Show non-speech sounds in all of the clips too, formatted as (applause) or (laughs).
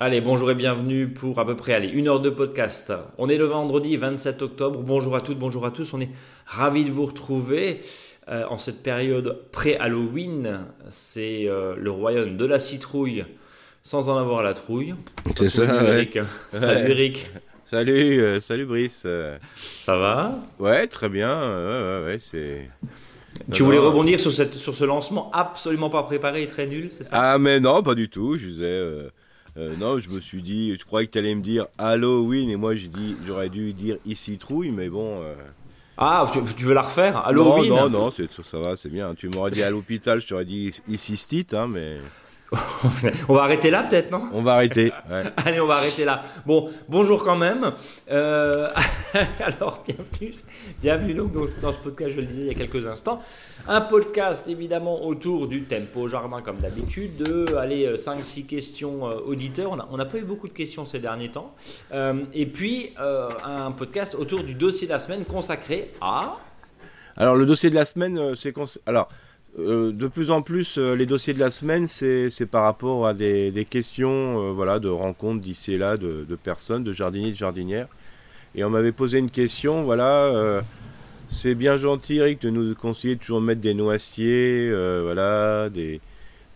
Allez, bonjour et bienvenue pour à peu près allez, une heure de podcast. On est le vendredi 27 octobre. Bonjour à toutes, bonjour à tous. On est ravis de vous retrouver euh, en cette période pré-Halloween. C'est euh, le royaume de la citrouille sans en avoir la trouille. C'est ça, Salut ouais. Eric. Salut Ouais. Salut, euh, salut Brice. Ça va ouais, très bien. euh, ouais, ouais, c'est. Tu voulais non. rebondir sur, cette, sur ce lancement absolument pas préparé et très nul, c'est ça? Ah, mais non, pas du tout. Je disais. euh, euh, non, je me suis dit, je croyais que tu allais me dire Halloween et moi j'ai dit, j'aurais dû dire ici trouille, mais bon. Ah, tu, tu veux la refaire? Halloween? Non, non, non, ça va, c'est bien. Tu m'aurais dit à l'hôpital, je t'aurais dit ici stite, hein, mais On va arrêter là peut-être, non? On va arrêter. ouais. (laughs) Allez, on va arrêter là. Bon, bonjour quand même. Euh, (laughs) alors, bienvenue, bienvenue donc dans, dans ce podcast, je le disais il y a quelques instants. Un podcast évidemment autour du tempo jardin comme d'habitude, de aller 5-6 questions euh, auditeurs. On n'a pas eu beaucoup de questions ces derniers temps. Euh, et puis, euh, un podcast autour du dossier de la semaine consacré à... Alors le dossier de la semaine, euh, c'est cons- alors euh, de plus en plus euh, les dossiers de la semaine, c'est par rapport à des, questions, euh, voilà, de rencontres d'ici et là de, personnes, de jardiniers, de jardinières. Et on m'avait posé une question, voilà. c'est bien gentil, Eric, de nous conseiller de toujours mettre des noisetiers, voilà, des,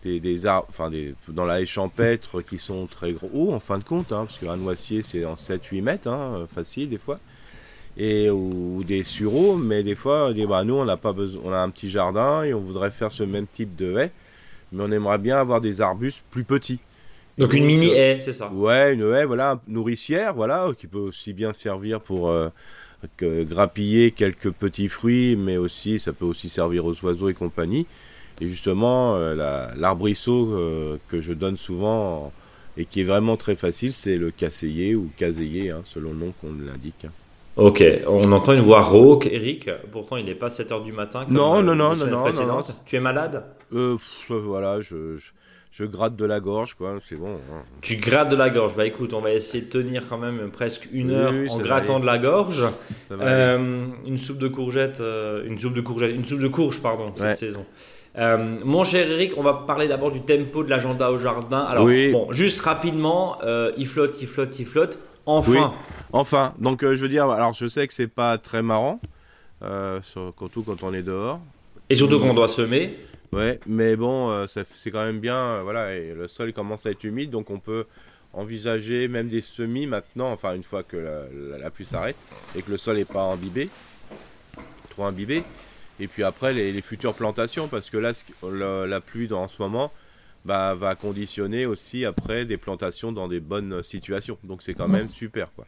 des, arbres, enfin, dans la haie champêtre qui sont très gros, en fin de compte, hein, parce qu'un noisetier, c'est en 7-8 mètres, hein, facile, des fois et ou des sureaux, mais des fois, on dit, bah, nous, on n'a pas besoin, on a un petit jardin et on voudrait faire ce même type de haie, mais on aimerait bien avoir des arbustes plus petits. Donc une mini euh, haie, c'est ça Ouais, une haie, voilà, nourricière, voilà, qui peut aussi bien servir pour euh, que- grappiller quelques petits fruits, mais aussi, ça peut aussi servir aux oiseaux et compagnie. Et justement, euh, la- l'arbrisseau euh, que je donne souvent en- et qui est vraiment très facile, c'est le casseiller ou caseiller, hein, selon le nom qu'on l'indique. hein. Ok, on entend une voix rauque, Eric. Pourtant, il n'est pas 7h du matin. Comme Non, euh, non, non, non, non. Tu es malade? Euh, pff, voilà, je, je, je gratte de la gorge, quoi, c'est bon. hein. Tu grattes de la gorge. Bah écoute, on va essayer de tenir quand même presque une heure oui, en grattant aller. de la gorge. Ça va. Euh, une soupe de courgettes, euh, une soupe de courgettes, une soupe de courge, pardon, cette Ouais. saison. Euh, mon cher Eric, on va parler d'abord du tempo de l'agenda au jardin. Alors, Oui. bon, juste rapidement, euh, il flotte, il flotte, il flotte. Enfin, Oui. Enfin, donc euh, je veux dire, alors je sais que c'est pas très marrant, euh, sur- surtout quand on est dehors. et surtout qu'on doit semer. Ouais, mais bon, euh, c'est quand même bien, euh, voilà, et le sol commence à être humide, donc on peut envisager même des semis maintenant, enfin une fois que la, la- la pluie s'arrête et que le sol n'est pas imbibé, trop imbibé. Et puis après les, les futures plantations, parce que là, la pluie dans, en ce moment bah, va conditionner aussi après des plantations dans des bonnes situations. Donc c'est quand même super, quoi.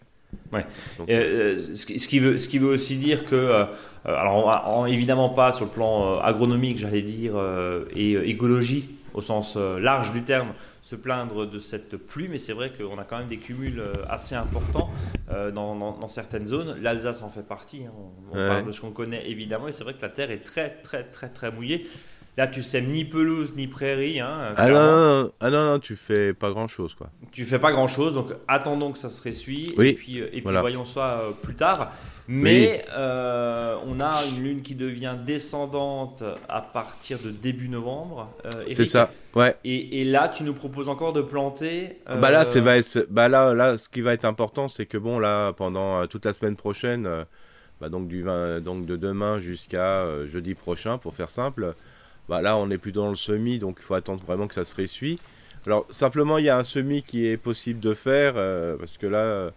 Ouais. Donc, Euh, ce, qui, veut, ce qui veut aussi dire que, euh, euh, alors en- en- évidemment pas sur le plan euh, agronomique, j'allais dire, et écologie au sens large du terme, se plaindre de cette pluie, mais c'est vrai qu'on a quand même des cumuls assez importants dans, dans- dans certaines zones. L'Alsace en fait partie, hein. on, on Ouais. parle de ce qu'on connaît évidemment, et c'est vrai que la terre est très très très très mouillée. Là, tu sèmes ni pelouse ni prairie. Hein, Ah non, non, non, ah non, non, tu fais pas grand chose quoi. Tu fais pas grand chose, donc attendons que ça se ressuie Oui, et puis, euh, et puis voilà. voyons ça euh, plus tard. Mais euh, on a une lune qui devient descendante à partir de début novembre. euh. C'est ça, ouais. Et, et là, tu nous proposes encore de planter. euh, Bah là, c'est bah là, là, ce qui va être important, c'est que bon, là, pendant euh, toute la semaine prochaine, euh, bah donc du 20, donc de demain jusqu'à euh, jeudi prochain, pour faire simple, bah là, on est plutôt dans le semis, donc il faut attendre vraiment que ça se ressuie. Alors simplement, il y a un semis qui est possible de faire euh, parce que là, euh,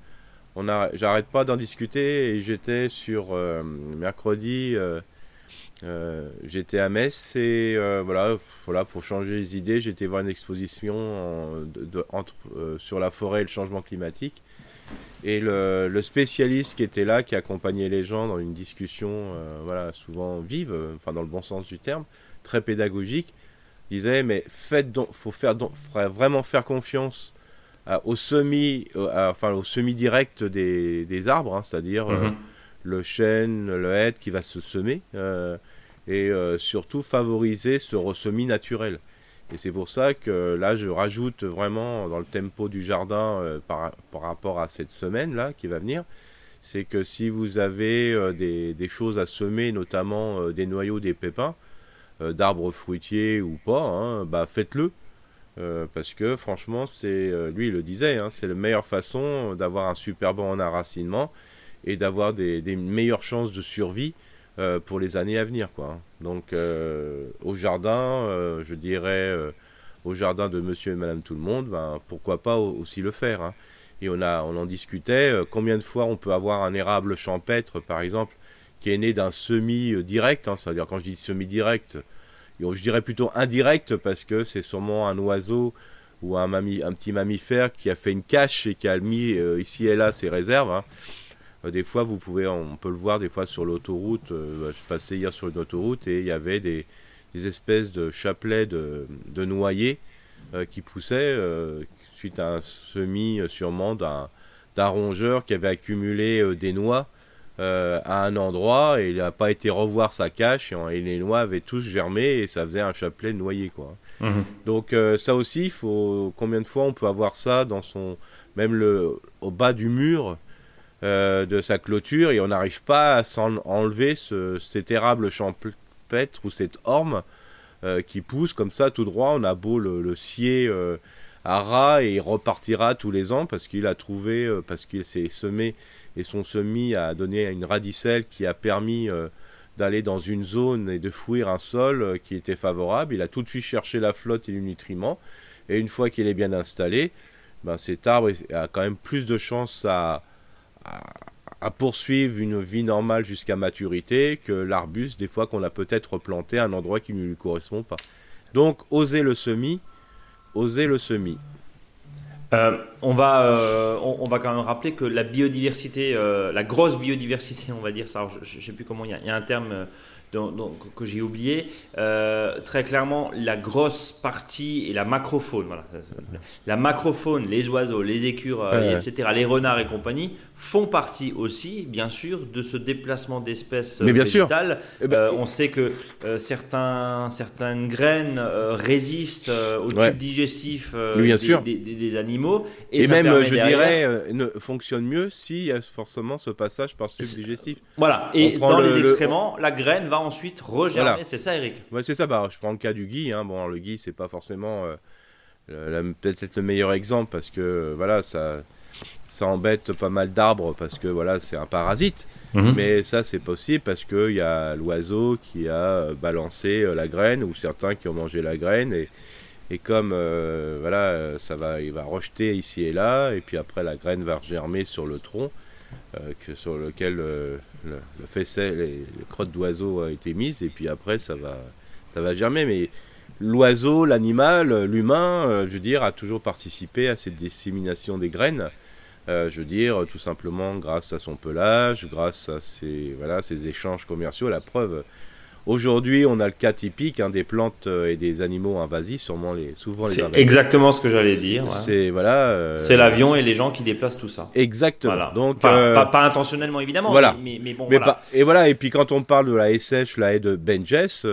on j'arrête pas d'en discuter et j'étais sur euh, mercredi. j'étais à Metz et voilà, pour changer les idées, j'étais voir une exposition sur la forêt et le changement climatique. Et le, le spécialiste qui était là, qui accompagnait les gens dans une discussion, voilà, souvent vive, enfin dans le bon sens du terme, très pédagogique, disait mais faites donc, faut faire donc, vraiment faire confiance à- au semi, à- enfin au semi direct des, des arbres, hein, c'est-à-dire euh, Mhm. le chêne, le hêtre qui va se semer, euh, et euh, surtout favoriser ce ressemis naturel. Et c'est pour ça que là, je rajoute vraiment dans le tempo du jardin euh, par, par rapport à cette semaine-là qui va venir, c'est que si vous avez des, choses à semer, notamment des noyaux, des pépins, d'arbres fruitiers ou pas, hein, bah faites-le. parce que franchement, c'est lui il le disait, hein, c'est la meilleure façon d'avoir un super bon enracinement et d'avoir des, meilleures chances de survie pour les années à venir. Quoi. Hein. Donc au jardin, je dirais au jardin de monsieur et madame tout le monde, ben, pourquoi pas aussi le faire. Et on, a, on en discutait, euh, combien de fois on peut avoir un érable champêtre, par exemple, qui est né d'un semi-direct, hein, c'est-à-dire quand je dis semi-direct, je dirais plutôt indirect, parce que c'est sûrement un oiseau ou un, petit mammifère qui a fait une cache et qui a mis euh, ici et là ses réserves. Hein. Euh, des fois, vous pouvez, on peut le voir des fois sur l'autoroute. je passais hier sur une autoroute et il y avait des, espèces de chapelets de, noyers euh, qui poussaient euh, suite à un semis euh, sûrement d'un, rongeur qui avait accumulé des noix à un endroit et il n'a pas été revoir sa cache et, les noix avaient tous germé et ça faisait un chapelet noyé quoi. Mhm. Donc ça aussi, faut combien de fois on peut avoir ça dans son même le au bas du mur de sa clôture et on n'arrive pas à s'en enlever ce, cet érable champêtre ou cette orme euh, qui pousse comme ça tout droit. On a beau le, scier euh, à ras et il repartira tous les ans parce qu'il a trouvé, euh, parce qu'il s'est semé et son semis a donné une radicelle qui a permis d'aller dans une zone et de fouir un sol qui était favorable. Il a tout de suite cherché la flotte et le nutriment. Et une fois qu'il est bien installé, ben cet arbre a quand même plus de chances à, à poursuivre une vie normale jusqu'à maturité que l'arbuste, des fois qu'on a peut-être planté à un endroit qui ne lui correspond pas. Donc, oser le semis, oser le semis. Euh, on, va, euh, on, va quand même rappeler que la biodiversité, euh, la grosse biodiversité, on va dire ça, je ne sais plus comment, il y, a un terme que j'ai oublié. Très clairement, la grosse partie et la macrofaune, voilà. la macrofaune, les oiseaux, les écureuils, etc., les renards et compagnie, font partie aussi, bien sûr, de ce déplacement d'espèces Mais bien végétales. Eh ben, euh, on sait que euh, certains, certaines graines résistent au tube digestif des, Des, animaux. Et, même, je dirais, ne fonctionne mieux s'il y a forcément ce passage par ce tube digestif. Voilà. Et dans les excréments, la graine va ensuite regermer. C'est ça, Eric? Ouais, c'est ça. Bah, je prends le cas du gui. Hein. Bon, le gui, c'est pas forcément euh, peut-être le meilleur exemple parce que voilà, ça, ça embête pas mal d'arbres parce que voilà, c'est un parasite. Mhm. Mais ça, c'est possible parce qu'il y a l'oiseau qui a euh, balancé euh, la graine ou certains qui ont mangé la graine et, et comme voilà, ça va, il va rejeter ici et là, et puis après la graine va germer sur le tronc. Euh, que, sur lequel euh, le, le faisselle et le crotte d'oiseau a été mise, et puis après ça va, ça va germer. Mais l'oiseau, l'animal, l'humain, euh, je veux dire, a toujours participé à cette dissémination des graines. Je veux dire, tout simplement grâce à son pelage, grâce à ses, voilà, ses échanges commerciaux. La preuve, Aujourd'hui, on a le cas typique hein, des plantes euh, et des animaux invasifs, sûrement les, souvent les C'est exactement ce que j'allais dire. C'est voilà. Euh, c'est l'avion et les gens qui déplacent tout ça. Exactement. Donc euh, pas, intentionnellement évidemment. Voilà. Mais, bon. et voilà. Et puis quand on parle de la SH, la haie de Benjes,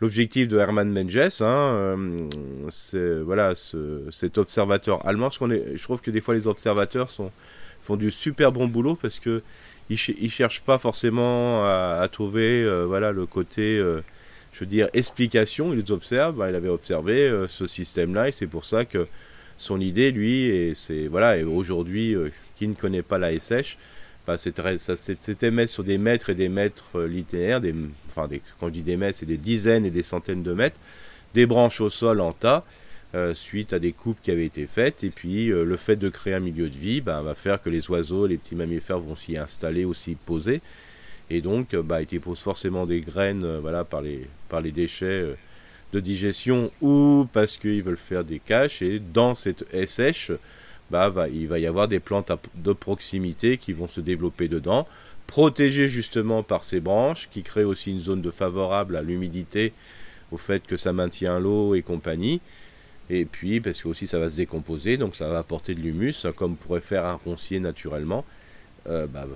l'objectif de Hermann Benjes, hein, c'est voilà cet observateur allemand. Je trouve que des fois les observateurs font du super bon boulot parce que il, ne cherche pas forcément à, trouver euh, le côté euh, je veux dire explication il observe bah, il avait observé euh, ce système là et c'est pour ça que son idée lui et voilà aujourd'hui qui ne connaît pas la SH c'était mettre sur des mètres et des mètres linéaires des enfin des, quand je dis des mètres c'est des dizaines et des centaines de mètres des branches au sol en tas euh, suite à des coupes qui avaient été faites. Et puis euh, le fait de créer un milieu de vie bah, va faire que les oiseaux, les petits mammifères vont s'y installer, aussi poser. Et donc euh, bah, ils déposent forcément des graines par, les, par les déchets de digestion ou parce qu'ils veulent faire des caches. Et dans cette SH, bah, il va y avoir des plantes de proximité qui vont se développer dedans, protégées justement par ces branches, qui créent aussi une zone de favorable à l'humidité, au fait que ça maintient l'eau et compagnie. Et puis, parce que aussi ça va se décomposer, donc ça va apporter de l'humus, comme pourrait faire un roncier naturellement. Euh, bah,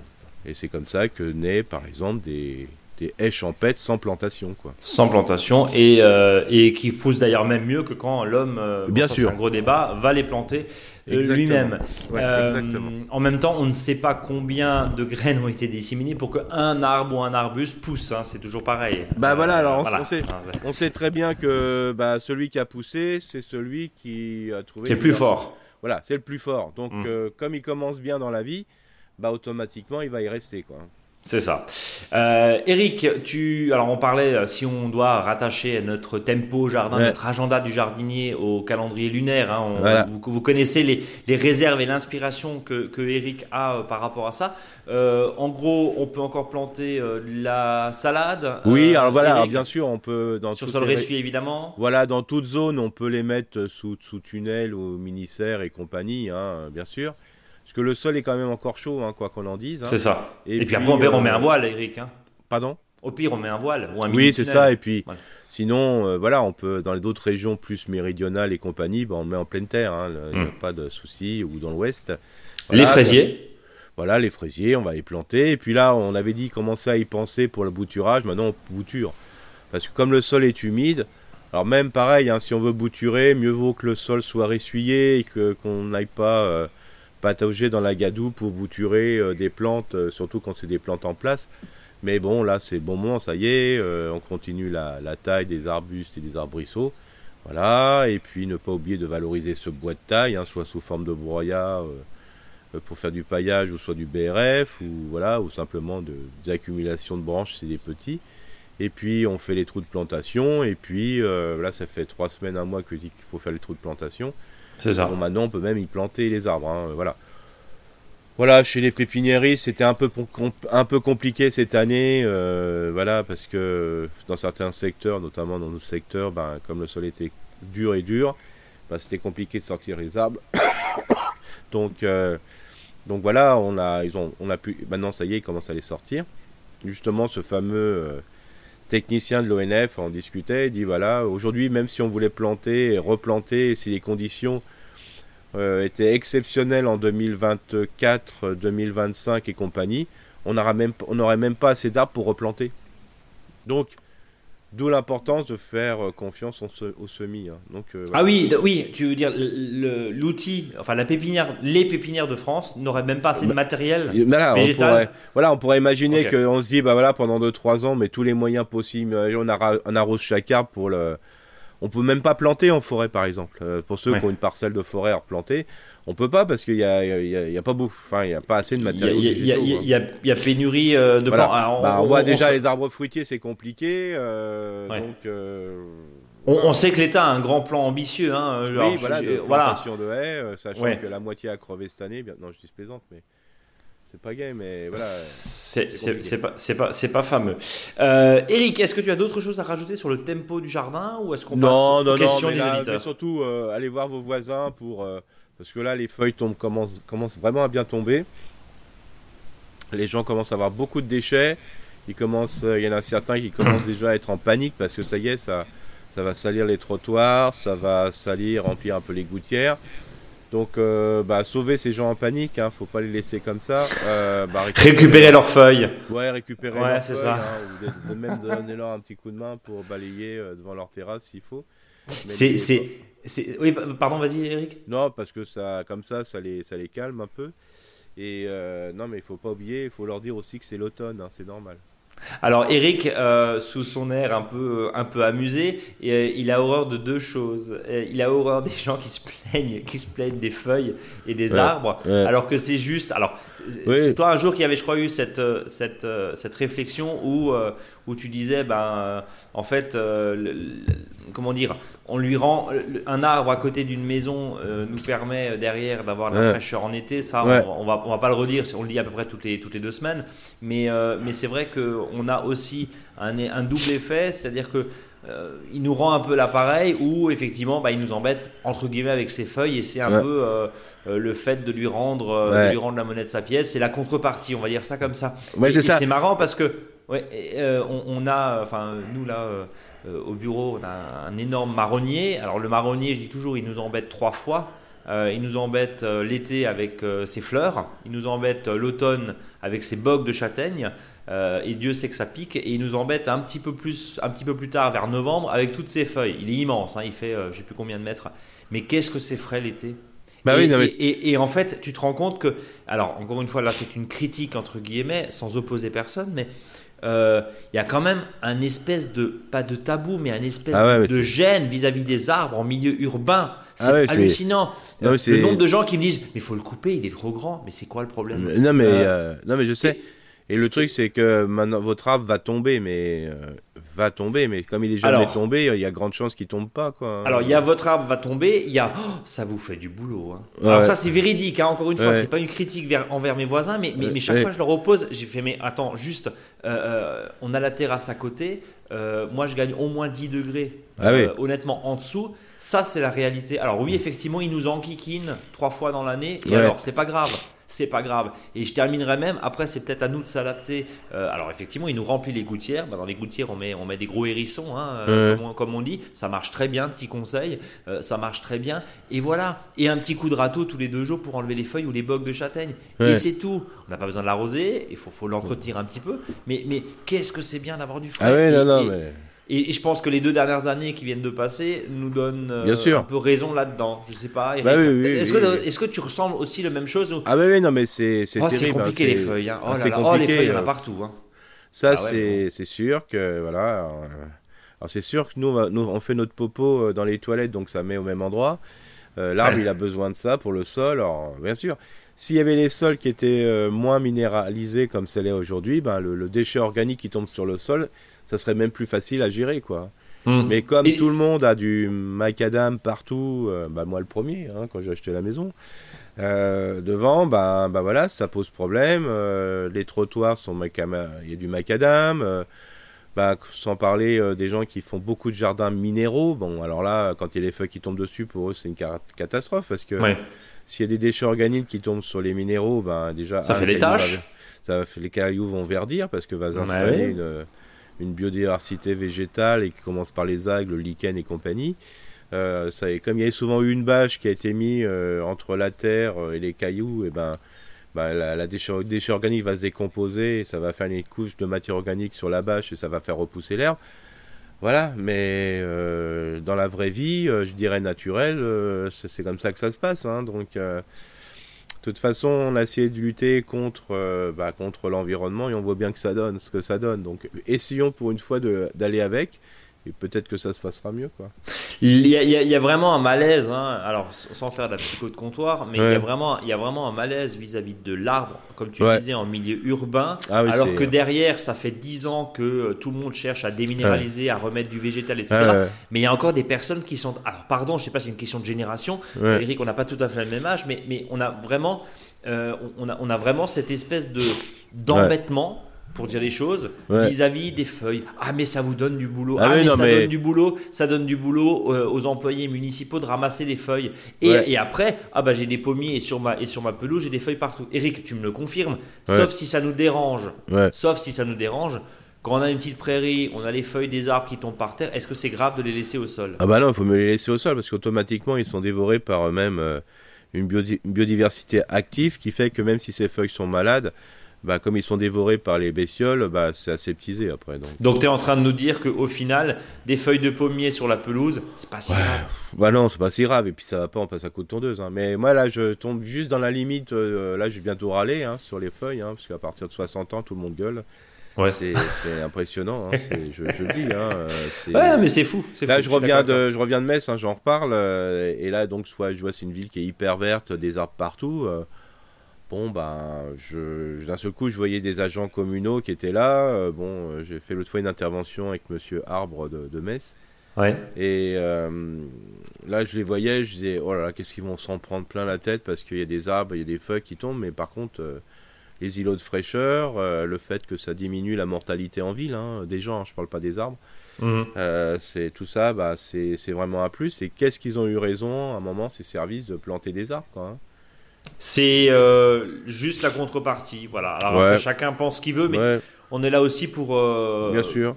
et c'est comme ça que naît, par exemple, des, des haies champêtres sans plantation, quoi. Sans plantation et, euh, et qui poussent d'ailleurs même mieux que quand l'homme, euh, Bien sûr. un gros débat, va les planter euh, lui-même. Ouais, Euh, en même temps, on ne sait pas combien de graines ont été disséminées pour qu'un arbre ou un arbuste pousse. hein, c'est toujours pareil. Bah voilà, alors on- voilà. on sait. Ah. On sait très bien que bah, celui qui a poussé, c'est celui qui a trouvé. C'est le plus fort. Voilà, c'est le plus fort. Donc, Mm. comme il commence bien dans la vie, bah automatiquement, il va y rester, quoi. C'est ça. Euh, Eric, tu, alors on parlait euh, si on doit rattacher notre tempo jardin, Ouais. notre agenda du jardinier au calendrier lunaire. hein, on- Voilà. vous, vous connaissez les, les réserves et l'inspiration que, que Eric a euh, par rapport à ça. Euh, en gros, on peut encore planter euh, la salade. Oui, alors voilà, alors bien sûr, on peut dans sur sol les- évidemment. Voilà, dans toute zone, on peut les mettre sous, sous tunnel ou mini-serre et compagnie, hein, bien sûr. Parce que le sol est quand même encore chaud, hein, quoi qu'on en dise. hein. C'est ça. Et, Et puis, puis, après, on, pire, on euh, met un voile, Eric. hein. Pardon? Au pire, on met un voile ou un Oui, c'est ça. Et puis, Voilà. sinon, euh, voilà, on peut dans les autres régions plus méridionales et compagnie, bah, on le met en pleine terre. hein, Il n'y a Mm. pas de souci. Ou dans l'ouest. Les fraisiers. Voilà, les fraisiers, on va les planter. Et puis là, on avait dit commencer à y penser pour le bouturage. Maintenant, on bouture. Parce que comme le sol est humide, alors même pareil, hein, si on veut bouturer, mieux vaut que le sol soit ressuyé et qu'on n'aille pas euh, patauger dans la gadoue pour bouturer euh, des plantes, euh, surtout quand c'est des plantes en place. Mais bon, là, c'est bon moment, ça y est, euh, on continue la, taille des arbustes et des arbrisseaux. Voilà, et puis ne pas oublier de valoriser ce bois de taille, hein, soit sous forme de broyat pour faire du paillage, ou soit du BRF, ou voilà, ou simplement de, des accumulations de branches, c'est des petits. Et puis on fait les trous de plantation, et puis là ça fait trois semaines, un mois que qu'il faut faire les trous de plantation. C'est ça. Bon, maintenant on peut même y planter les arbres, hein, voilà. Voilà, chez les pépiniéristes, c'était un peu, compliqué cette année, euh, voilà, parce que dans certains secteurs, notamment dans nos secteurs, ben, comme le sol était dur et dur, ben, c'était compliqué de sortir les arbres. (coughs) donc, euh, donc voilà, on a, on a pu, maintenant ça y est, ils commencent à les sortir. Justement, ce fameux euh, technicien de l'ONF en discutait, il dit voilà, aujourd'hui, même si on voulait planter et replanter, si les conditions euh, étaient exceptionnelles en 2024, 2025 et compagnie, on n'aurait même, on n'aurait même pas assez d'arbres pour replanter. Donc, d'où l'importance de faire euh, confiance au, se- au semis. hein. Donc, euh, voilà. Ah oui, oui, tu veux dire l'outil, enfin la pépinière, les pépinières de France n'auraient même pas assez de matériel. Et Voilà, on Végétal. pourrait, voilà, on pourrait imaginer qu'on se dit, bah voilà, pendant 2-3 ans, mais tous les moyens possibles, on, arra- on arrose chaque arbre pour le. On peut même pas planter en forêt, par exemple. Euh, pour ceux Ouais. qui ont une parcelle de forêt à replanter, on peut pas parce qu'il y a, y a- y a pas beaucoup, enfin, il y a pas assez de matériaux. il y a- y y pénurie euh, de Voilà. Bah, on, voit déjà les arbres fruitiers, c'est compliqué. euh, Ouais. Donc, euh, on- on sait que l'État a un grand plan ambitieux. Hein, oui, alors, voilà, de voilà. plantation de haies, euh, sachant Ouais. que la moitié a crevé cette année. Non, je dis plaisante, mais c'est pas gay, mais voilà. C'est pas, c'est pas, c'est pas fameux. Euh, Eric, est-ce que tu as d'autres choses à rajouter sur le tempo du jardin ou est-ce qu'on passe Non, aux non, non, questions mais, des là, mais auditeurs surtout, euh, allez voir vos voisins pour. euh, parce que là, les feuilles tombent, commencent, commencent vraiment à bien tomber. Les gens commencent à avoir beaucoup de déchets. Ils commencent, euh, il y en a certains qui commencent déjà à être en panique parce que ça y est, ça, ça va salir les trottoirs, ça va salir, remplir un peu les gouttières. Donc, euh, bah, sauver ces gens en panique, hein, faut pas les laisser comme ça. Euh, bah, Récupérer leurs feuilles. Ouais, récupérer Ouais, leurs c'est feuilles, ça. hein, ou de, de même donner-leur un petit coup de main pour balayer devant leur terrasse s'il faut. C'est- oui, pa- pardon, vas-y, Eric. Non, parce que ça, comme ça, ça les, ça les calme un peu. Et euh, non, mais il faut pas oublier, il faut leur dire aussi que c'est l'automne, hein, c'est normal. Alors Eric, euh, sous son air un peu, un peu amusé, euh, il a horreur de deux choses. Euh, il a horreur des gens qui se plaignent, qui se plaignent des feuilles et des Ouais, arbres, ouais. alors que c'est juste. Alors c'est Oui. c'est toi un jour qui avait, je crois, eu cette, cette, cette réflexion où, où tu disais, ben, en fait, le- le- comment dire, on lui rend un arbre à côté d'une maison nous permet derrière d'avoir de la Ouais. fraîcheur en été. Ça, on, on va, on va pas le redire, on le dit à peu près toutes les, toutes les deux semaines. Mais, mais c'est vrai qu'on a aussi un, un double effet, c'est-à-dire que euh, il nous rend un peu l'appareil où effectivement bah, il nous embête entre guillemets avec ses feuilles et c'est un Ouais. peu euh, euh, le fait de lui rendre euh, Ouais. de lui rendre la monnaie de sa pièce. C'est la contrepartie on va dire ça comme ça. Ouais, c'est marrant parce que ouais, et, euh, on, on a enfin nous là euh, euh, au bureau on a un énorme marronnier. Alors le marronnier je dis toujours il nous embête trois fois. Euh, il nous embête euh, l'été avec euh, ses fleurs, il nous embête euh, l'automne avec ses bogues de châtaigne, euh, et Dieu sait que ça pique, et il nous embête un petit peu plus, un petit peu plus tard, vers novembre, avec toutes ses feuilles. Il est immense, hein, il fait euh, je sais plus combien de mètres, mais qu'est-ce que c'est frais l'été? Bah et, oui, non, mais- et- et- et en fait, tu te rends compte que, alors encore une fois, là c'est une critique entre guillemets, sans opposer personne, mais euh, il y a quand même un espèce de, pas de tabou, mais un espèce Ah ouais, de gêne vis-à-vis des arbres en milieu urbain. C'est Ah ouais, c'est- hallucinant. Non, Euh, le nombre de gens qui me disent, mais faut le couper, il est trop grand. Mais c'est quoi le problème? Non mais, Euh, euh, non mais je sais. Et le truc c'est que maintenant votre arbre va tomber, mais euh, va tomber, mais comme il est jamais Alors- tombé, il y a grande chance qu'il tombe pas quoi. Alors, il y a votre arbre va tomber, il y a oh, ça vous fait du boulot. hein. Ouais. Alors, ça, c'est véridique, hein, encore une fois, Ouais. c'est pas une critique vers- envers mes voisins, mais, mais, chaque Ouais. fois je leur oppose, j'ai fait, mais attends, juste, euh, euh, on a la terrasse à côté, euh, moi je gagne au moins 10 degrés, Ah oui. honnêtement, en dessous. Ça, c'est la réalité. Alors, oui, effectivement, ils nous enquiquinent trois fois dans l'année, et alors, c'est pas grave. C'est pas grave. Et je terminerai même, après, c'est peut-être à nous de s'adapter. Euh, alors, effectivement, il nous remplit les gouttières. Bah, dans les gouttières, on met, on met des gros hérissons, hein, euh, comme, on, comme on dit. Ça marche très bien, petit conseil. Euh, ça marche très bien. Et voilà. Et un petit coup de râteau tous les deux jours pour enlever les feuilles ou les bogues de châtaigne. Et c'est tout. On n'a pas besoin de l'arroser. Il faut, faut l'entretenir un petit peu. Mais, mais qu'est-ce que c'est bien d'avoir du frais. Ah ouais, Et- non, non, et- mais. Et, et je pense que les deux dernières années qui viennent de passer nous donnent euh, Bien sûr. un peu raison là-dedans. Je sais pas. Bah oui, oui, est-ce oui, que, oui. est-ce que tu ressembles aussi la même chose ou... Ah ouais, ouais, non, mais c'est c'est Oh, c'est hein, compliqué les c'est- feuilles. hein. Oh, ah, là c'est là. Oh, les feuilles, il y en a euh. partout. hein. Ça, Ah ouais, c'est c'est sûr que voilà. euh, Alors c'est sûr que nous, nous, on fait notre popo euh, dans les toilettes, donc ça met au même endroit. Euh, L'arbre, il a besoin de ça pour le sol. Alors bien sûr, s'il y avait les sols qui étaient moins minéralisés comme c'est l'est aujourd'hui, ben le, le déchet organique qui tombe sur le sol, ça serait même plus facile à gérer, quoi. Mais comme Et- tout le monde a du macadam partout, euh, bah moi le premier, hein, quand j'ai acheté la maison, euh, devant, bah, bah voilà, ça pose problème. euh, les trottoirs sont il y a du macadam. bah, sans parler des gens qui font beaucoup de jardins minéraux. Bon, alors là, quand il y a les feuilles qui tombent dessus, pour eux, c'est une catastrophe parce que Ouais. s'il y a des déchets organiques qui tombent sur les minéraux, ben déjà Ça un, fait le des caillou taches. va- ça fait les cailloux vont verdir parce que va Ouais. s'installer une, une biodiversité végétale et qui commence par les algues, le lichen et compagnie. Euh, ça, comme il y a souvent eu une bâche qui a été mise euh, entre la terre euh, et les cailloux, et ben, ben, la, la déchet, organique va se décomposer et ça va faire une couche de matière organique sur la bâche et ça va faire repousser l'herbe. Voilà, mais dans la vraie vie, je dirais naturelle, c'est comme ça que ça se passe. hein, donc, de toute façon, on a essayé de lutter contre, euh, bah, contre l'environnement et on voit bien que ça donne ce que ça donne. Donc, essayons pour une fois d'aller avec et peut-être que ça se passera mieux. Quoi. Il y, a, il y vraiment un malaise, hein. alors sans faire de la psycho de comptoir, mais il, y a vraiment, il y a vraiment un malaise vis-à-vis de l'arbre, comme tu Ouais. disais, en milieu urbain, Ah oui, alors que derrière, ça fait 10 ans que euh, tout le monde cherche à déminéraliser, à remettre du végétal, etc. Ah, Mais il y a encore des personnes qui sont... Alors pardon, je sais pas si c'est une question de génération. Eric, on n'a pas tout à fait le même âge, mais, mais on, a vraiment, euh, on, a, on a vraiment cette espèce de d'embêtement, pour dire les choses, Ouais. vis-à-vis des feuilles. Ah mais ça vous donne du boulot. Ah Ah, mais non, ça mais- donne du boulot. Ça donne du boulot euh, aux employés municipaux de ramasser des feuilles. Et, Ouais. et après, ah bah j'ai des pommiers et sur ma et sur ma pelouse j'ai des feuilles partout. Eric, tu me le confirmes. Ouais. Sauf si ça nous dérange. Sauf si ça nous dérange. Quand on a une petite prairie, on a les feuilles des arbres qui tombent par terre. Est-ce que c'est grave de les laisser au sol? Ah bah non, il faut me les laisser au sol parce qu'automatiquement ils sont dévorés par eux-mêmes euh, une, biodi- une biodiversité active qui fait que même si ces feuilles sont malades, bah, comme ils sont dévorés par les bestioles, bah, c'est aseptisé après. Donc. Donc tu es en train de nous dire qu'au final, des feuilles de pommier sur la pelouse, c'est pas si Ouais. grave. Bah non, c'est pas si grave, et puis ça va pas, on passe à coup de tondeuse. Hein. Mais moi là, je tombe juste dans la limite, euh, là je vais bientôt râler hein, sur les feuilles, hein, parce qu'à partir de 60 ans, tout le monde gueule. Ouais. C'est impressionnant, hein, je, je le dis. Hein, euh, Ouais, mais c'est fou. Là, fou, je reviens de, je reviens de Metz, hein, j'en reparle. euh, et là, donc, soit je vois c'est une ville qui est hyper verte, des arbres partout. euh, bon, ben, je, d'un seul coup, je voyais des agents communaux qui étaient là. euh, bon, euh, j'ai fait l'autre fois une intervention avec Monsieur Arbre de, de Metz. Ouais. Et euh, là, je les voyais, je disais, oh là là, qu'est-ce qu'ils vont s'en prendre plein la tête parce qu'il y a des arbres, il y a des feuilles qui tombent, mais par contre, euh, les îlots de fraîcheur, le fait que ça diminue la mortalité en ville, hein, des gens, hein, je parle pas des arbres. Mhm. C'est tout ça, bah, c'est c'est vraiment un plus. Et qu'est-ce qu'ils ont eu raison à un moment, ces services, de planter des arbres, quoi. hein. C'est euh, juste la contrepartie. Voilà. Alors Ouais. chacun pense ce qu'il veut, mais Ouais, on est là aussi pour. euh, bien sûr.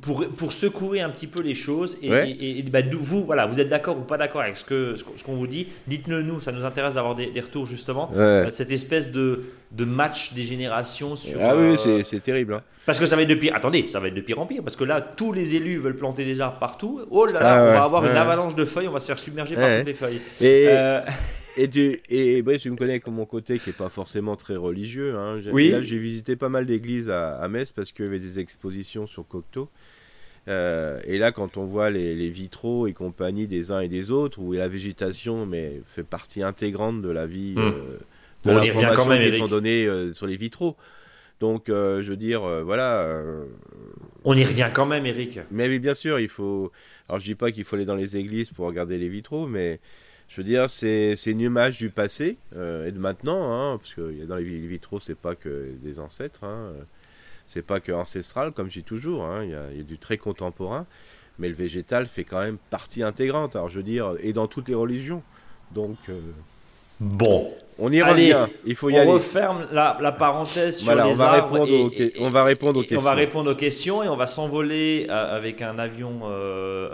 pour, pour secouer un petit peu les choses. Et, Ouais. et- et, bah, vous, voilà, vous êtes d'accord ou pas d'accord avec ce que ce qu'on- vous dit? Dites-le nous, ça nous intéresse d'avoir des, des retours justement. Ouais. Euh, Cette espèce de, de match des générations sur. Ah oui, euh, c'est- terrible. hein. Parce que ça va être de pire. Attendez, ça va être de pire en pire. Parce que là, tous les élus veulent planter des arbres partout. Oh là là, Ah on ouais, va avoir une avalanche de feuilles. On va se faire submerger par toutes les feuilles. Et, Euh, et, tu, et Brice, tu me connais comme mon côté qui est pas forcément très religieux. Hein. Oui. Là, j'ai visité pas mal d'églises à, à Metz parce qu'il y avait des expositions sur Cocteau. Euh, et là, quand on voit les, les vitraux et compagnie des uns et des autres, où la végétation mais, fait partie intégrante de la vie, Hmm. euh, de Bon, on y revient l'information quand même, qui sont données euh, sur les vitraux. Donc, euh, je veux dire, euh, voilà. euh, on y revient quand même, Eric. mais oui, bien sûr, il faut. Alors, je dis pas qu'il faut aller dans les églises pour regarder les vitraux, mais je veux dire, c'est une image du passé euh, et de maintenant, hein, parce que dans les vi- les vitraux, c'est pas que des ancêtres, hein, euh, c'est pas que ancestral, comme je dis toujours. hein, Il y, a, il y a du très contemporain, mais le végétal fait quand même partie intégrante. Alors, je veux dire, et dans toutes les religions. Donc, euh, Bon, on y Allez, revient. Il faut y on aller. referme la, la parenthèse sur Voilà, les on va arbres répondre et- aux et- on va répondre aux et On va questions. répondre aux questions et on va s'envoler avec un avion euh,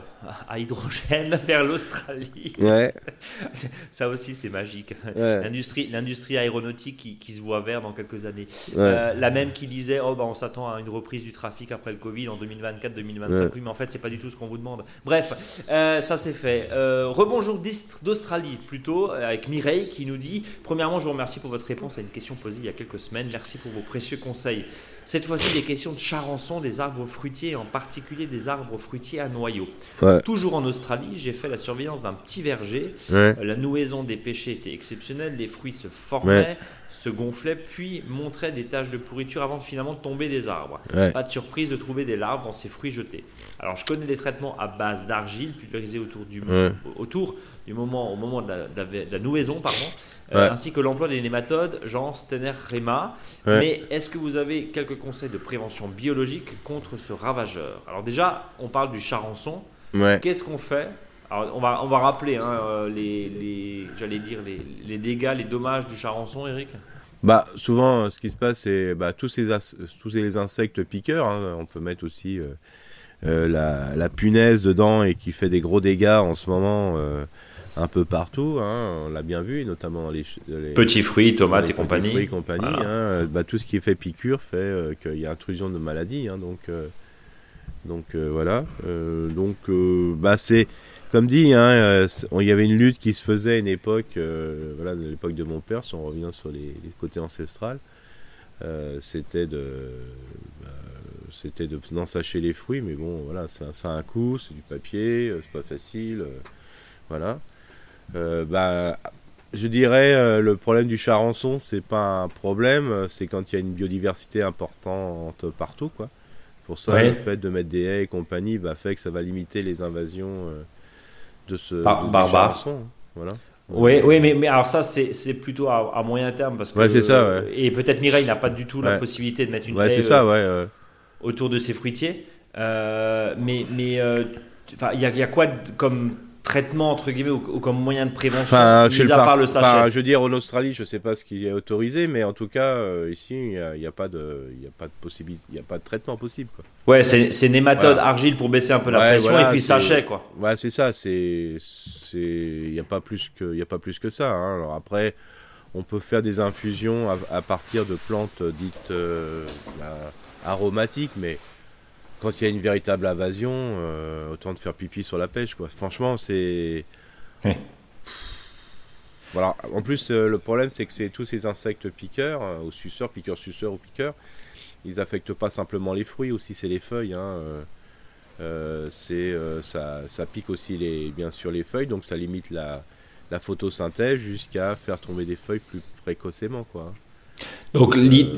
à hydrogène (laughs) vers l'Australie. Ouais, (laughs) Ça aussi, c'est magique. ouais, L'industrie, l'industrie aéronautique qui, qui se voit vert dans quelques années. ouais. Euh, la même qui disait oh, bah, on s'attend à une reprise du trafic après le Covid en 2024-2025. Ouais. Oui, mais en fait, c'est pas du tout ce qu'on vous demande. Bref, euh, ça c'est fait. Euh, rebonjour d'Australie plutôt, avec Mireille qui nous dit Premièrement, je vous remercie pour votre réponse à une question posée il y a quelques semaines. Merci pour vos précieux conseils. Cette fois-ci, des questions de charançon des arbres fruitiers, en particulier des arbres fruitiers à noyaux. Ouais. Toujours en Australie, j'ai fait la surveillance d'un petit verger ouais. la nouaison des pêchers était exceptionnelle, les fruits se formaient, se gonflaient, puis montraient des taches de pourriture avant de finalement tomber des arbres. Pas de surprise de trouver des larves dans ces fruits jetés. Alors je connais les traitements à base d'argile pulvérisés autour du, Ouais. autour du moment, au moment de la, de la- de la nouaison, pardon, euh, Ouais. ainsi que l'emploi des nématodes, genre Stener rema. Ouais. Mais est-ce que vous avez quelques conseils de prévention biologique contre ce ravageur? Alors déjà, on parle du charançon. ouais. Qu'est-ce qu'on fait? Alors, on va, on va rappeler hein, euh, les, les- j'allais dire les, les dégâts, les dommages du charançon, Eric? Bah, souvent, euh, ce qui se passe, c'est bah, tous, ces tous ces insectes piqueurs. hein, on peut mettre aussi euh, la, la punaise dedans et qui fait des gros dégâts en ce moment euh, un peu partout. hein, on l'a bien vu, notamment dans les, Petits fruits, tomates les et compagnie. fruits et compagnie, Voilà. hein, bah, tout ce qui fait piqûre fait euh, qu'il y a intrusion de maladies. hein, donc, euh, donc euh, voilà. Donc, bah, c'est comme dit, il y avait une lutte qui se faisait à une époque, voilà, de l'époque de mon père, si on revient sur les, les côtés ancestrales, c'était de, bah, c'était de d'ensacher les fruits, mais bon, voilà, ça, ça a un coût, c'est du papier, c'est pas facile, voilà. Euh, bah, je dirais euh, le problème du charançon, c'est pas un problème, euh, c'est quand il y a une biodiversité importante partout, quoi. Pour ça, Ouais. le fait de mettre des haies et compagnie, bah, fait que ça va limiter les invasions de ce Par- de-. Voilà. Oui, oui, mais, mais alors ça, c'est plutôt à, à moyen terme parce que. Ouais, c'est ça, ouais. Et peut-être Mireille n'a pas du tout la possibilité de mettre une haie, ça, euh, autour de ses fruitiers. Euh, mais mais euh, il y, y a quoi comme traitement entre guillemets ou, ou comme moyen de prévention Enfin, mis chez le à part part- le sachet enfin, je veux dire, en Australie, je sais pas ce qui est autorisé, mais en tout cas, euh, ici, il n'y a, il y a pas de, il a pas de possibilité, il y a pas de traitement possible. Quoi. Ouais, c'est nématode, Voilà. argile pour baisser un peu la Ouais, pression voilà, et puis sachet quoi. Ouais, c'est ça, c'est, c'est, il n'y a pas plus que, il y a pas plus que ça. hein. Alors après, on peut faire des infusions à, à partir de plantes dites euh, bah, aromatiques, mais quand il y a une véritable invasion, euh, autant de faire pipi sur la pêche, quoi. Franchement, c'est. Ouais. Voilà. En plus, euh, le problème, c'est que c'est tous ces insectes piqueurs, euh, ou suceurs, piqueurs, suceurs ou piqueurs, ils affectent pas simplement les fruits, aussi c'est les feuilles. hein, euh, c'est ça, ça pique aussi les, bien sûr les feuilles, donc ça limite la, la photosynthèse jusqu'à faire tomber des feuilles plus précocement, quoi. Donc l'i-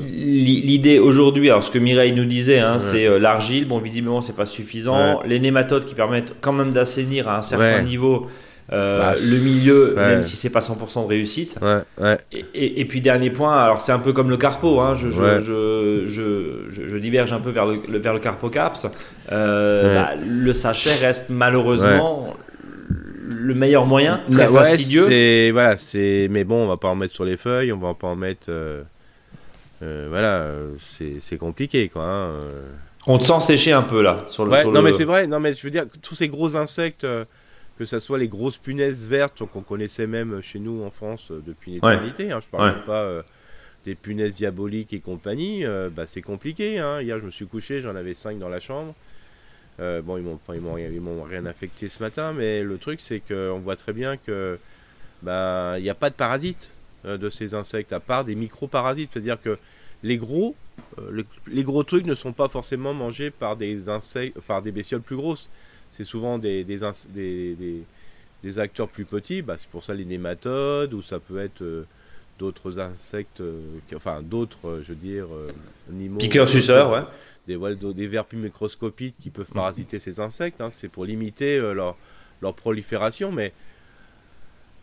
l'idée aujourd'hui, alors ce que Mireille nous disait, hein, Ouais. c'est euh, l'argile. Bon, visiblement c'est pas suffisant. Les nématodes qui permettent quand même d'assainir à un certain Ouais. niveau euh, Bah, le milieu, même si c'est pas 100% de réussite. Et, et- et puis dernier point, alors c'est un peu comme le carpo, hein, je, je, je, je, diverge un peu vers le, vers le carpo caps. Euh, bah, le sachet reste malheureusement le meilleur moyen, très Bah, ouais, fastidieux. c'est voilà, c'est mais bon, on va pas en mettre sur les feuilles, on va pas en mettre. euh, euh, voilà, c'est compliqué, quoi. hein, euh. On te sent sécher un peu là sur le. Ouais, sur non le- mais c'est vrai, non mais je veux dire tous ces gros insectes, euh, que ça soit les grosses punaises vertes qu'on connaissait même chez nous en France depuis une Ouais. éternité, hein, je parle Ouais. même pas euh, des punaises diaboliques et compagnie, euh, bah c'est compliqué. Hein. Hier je me suis couché, j'en avais 5 dans la chambre. Euh, bon ils m'ont ils m'ont rien- rien affecté ce matin, mais le truc c'est qu'on voit très bien que bah il n'y a pas de parasites de ces insectes à part des micro-parasites, c'est-à-dire que les gros euh, le- les gros trucs ne sont pas forcément mangés par des insectes, par des bestioles plus grosses. C'est souvent des, des, ins- des, des- des acteurs plus petits. Bah, c'est pour ça les nématodes, ou ça peut être euh, d'autres insectes, euh, qui- enfin d'autres, je veux dire, animaux. Piqueur suceur, ouais. Des, voilà, des microscopiques qui peuvent parasiter ces insectes. hein. C'est pour limiter leur, leur prolifération, mais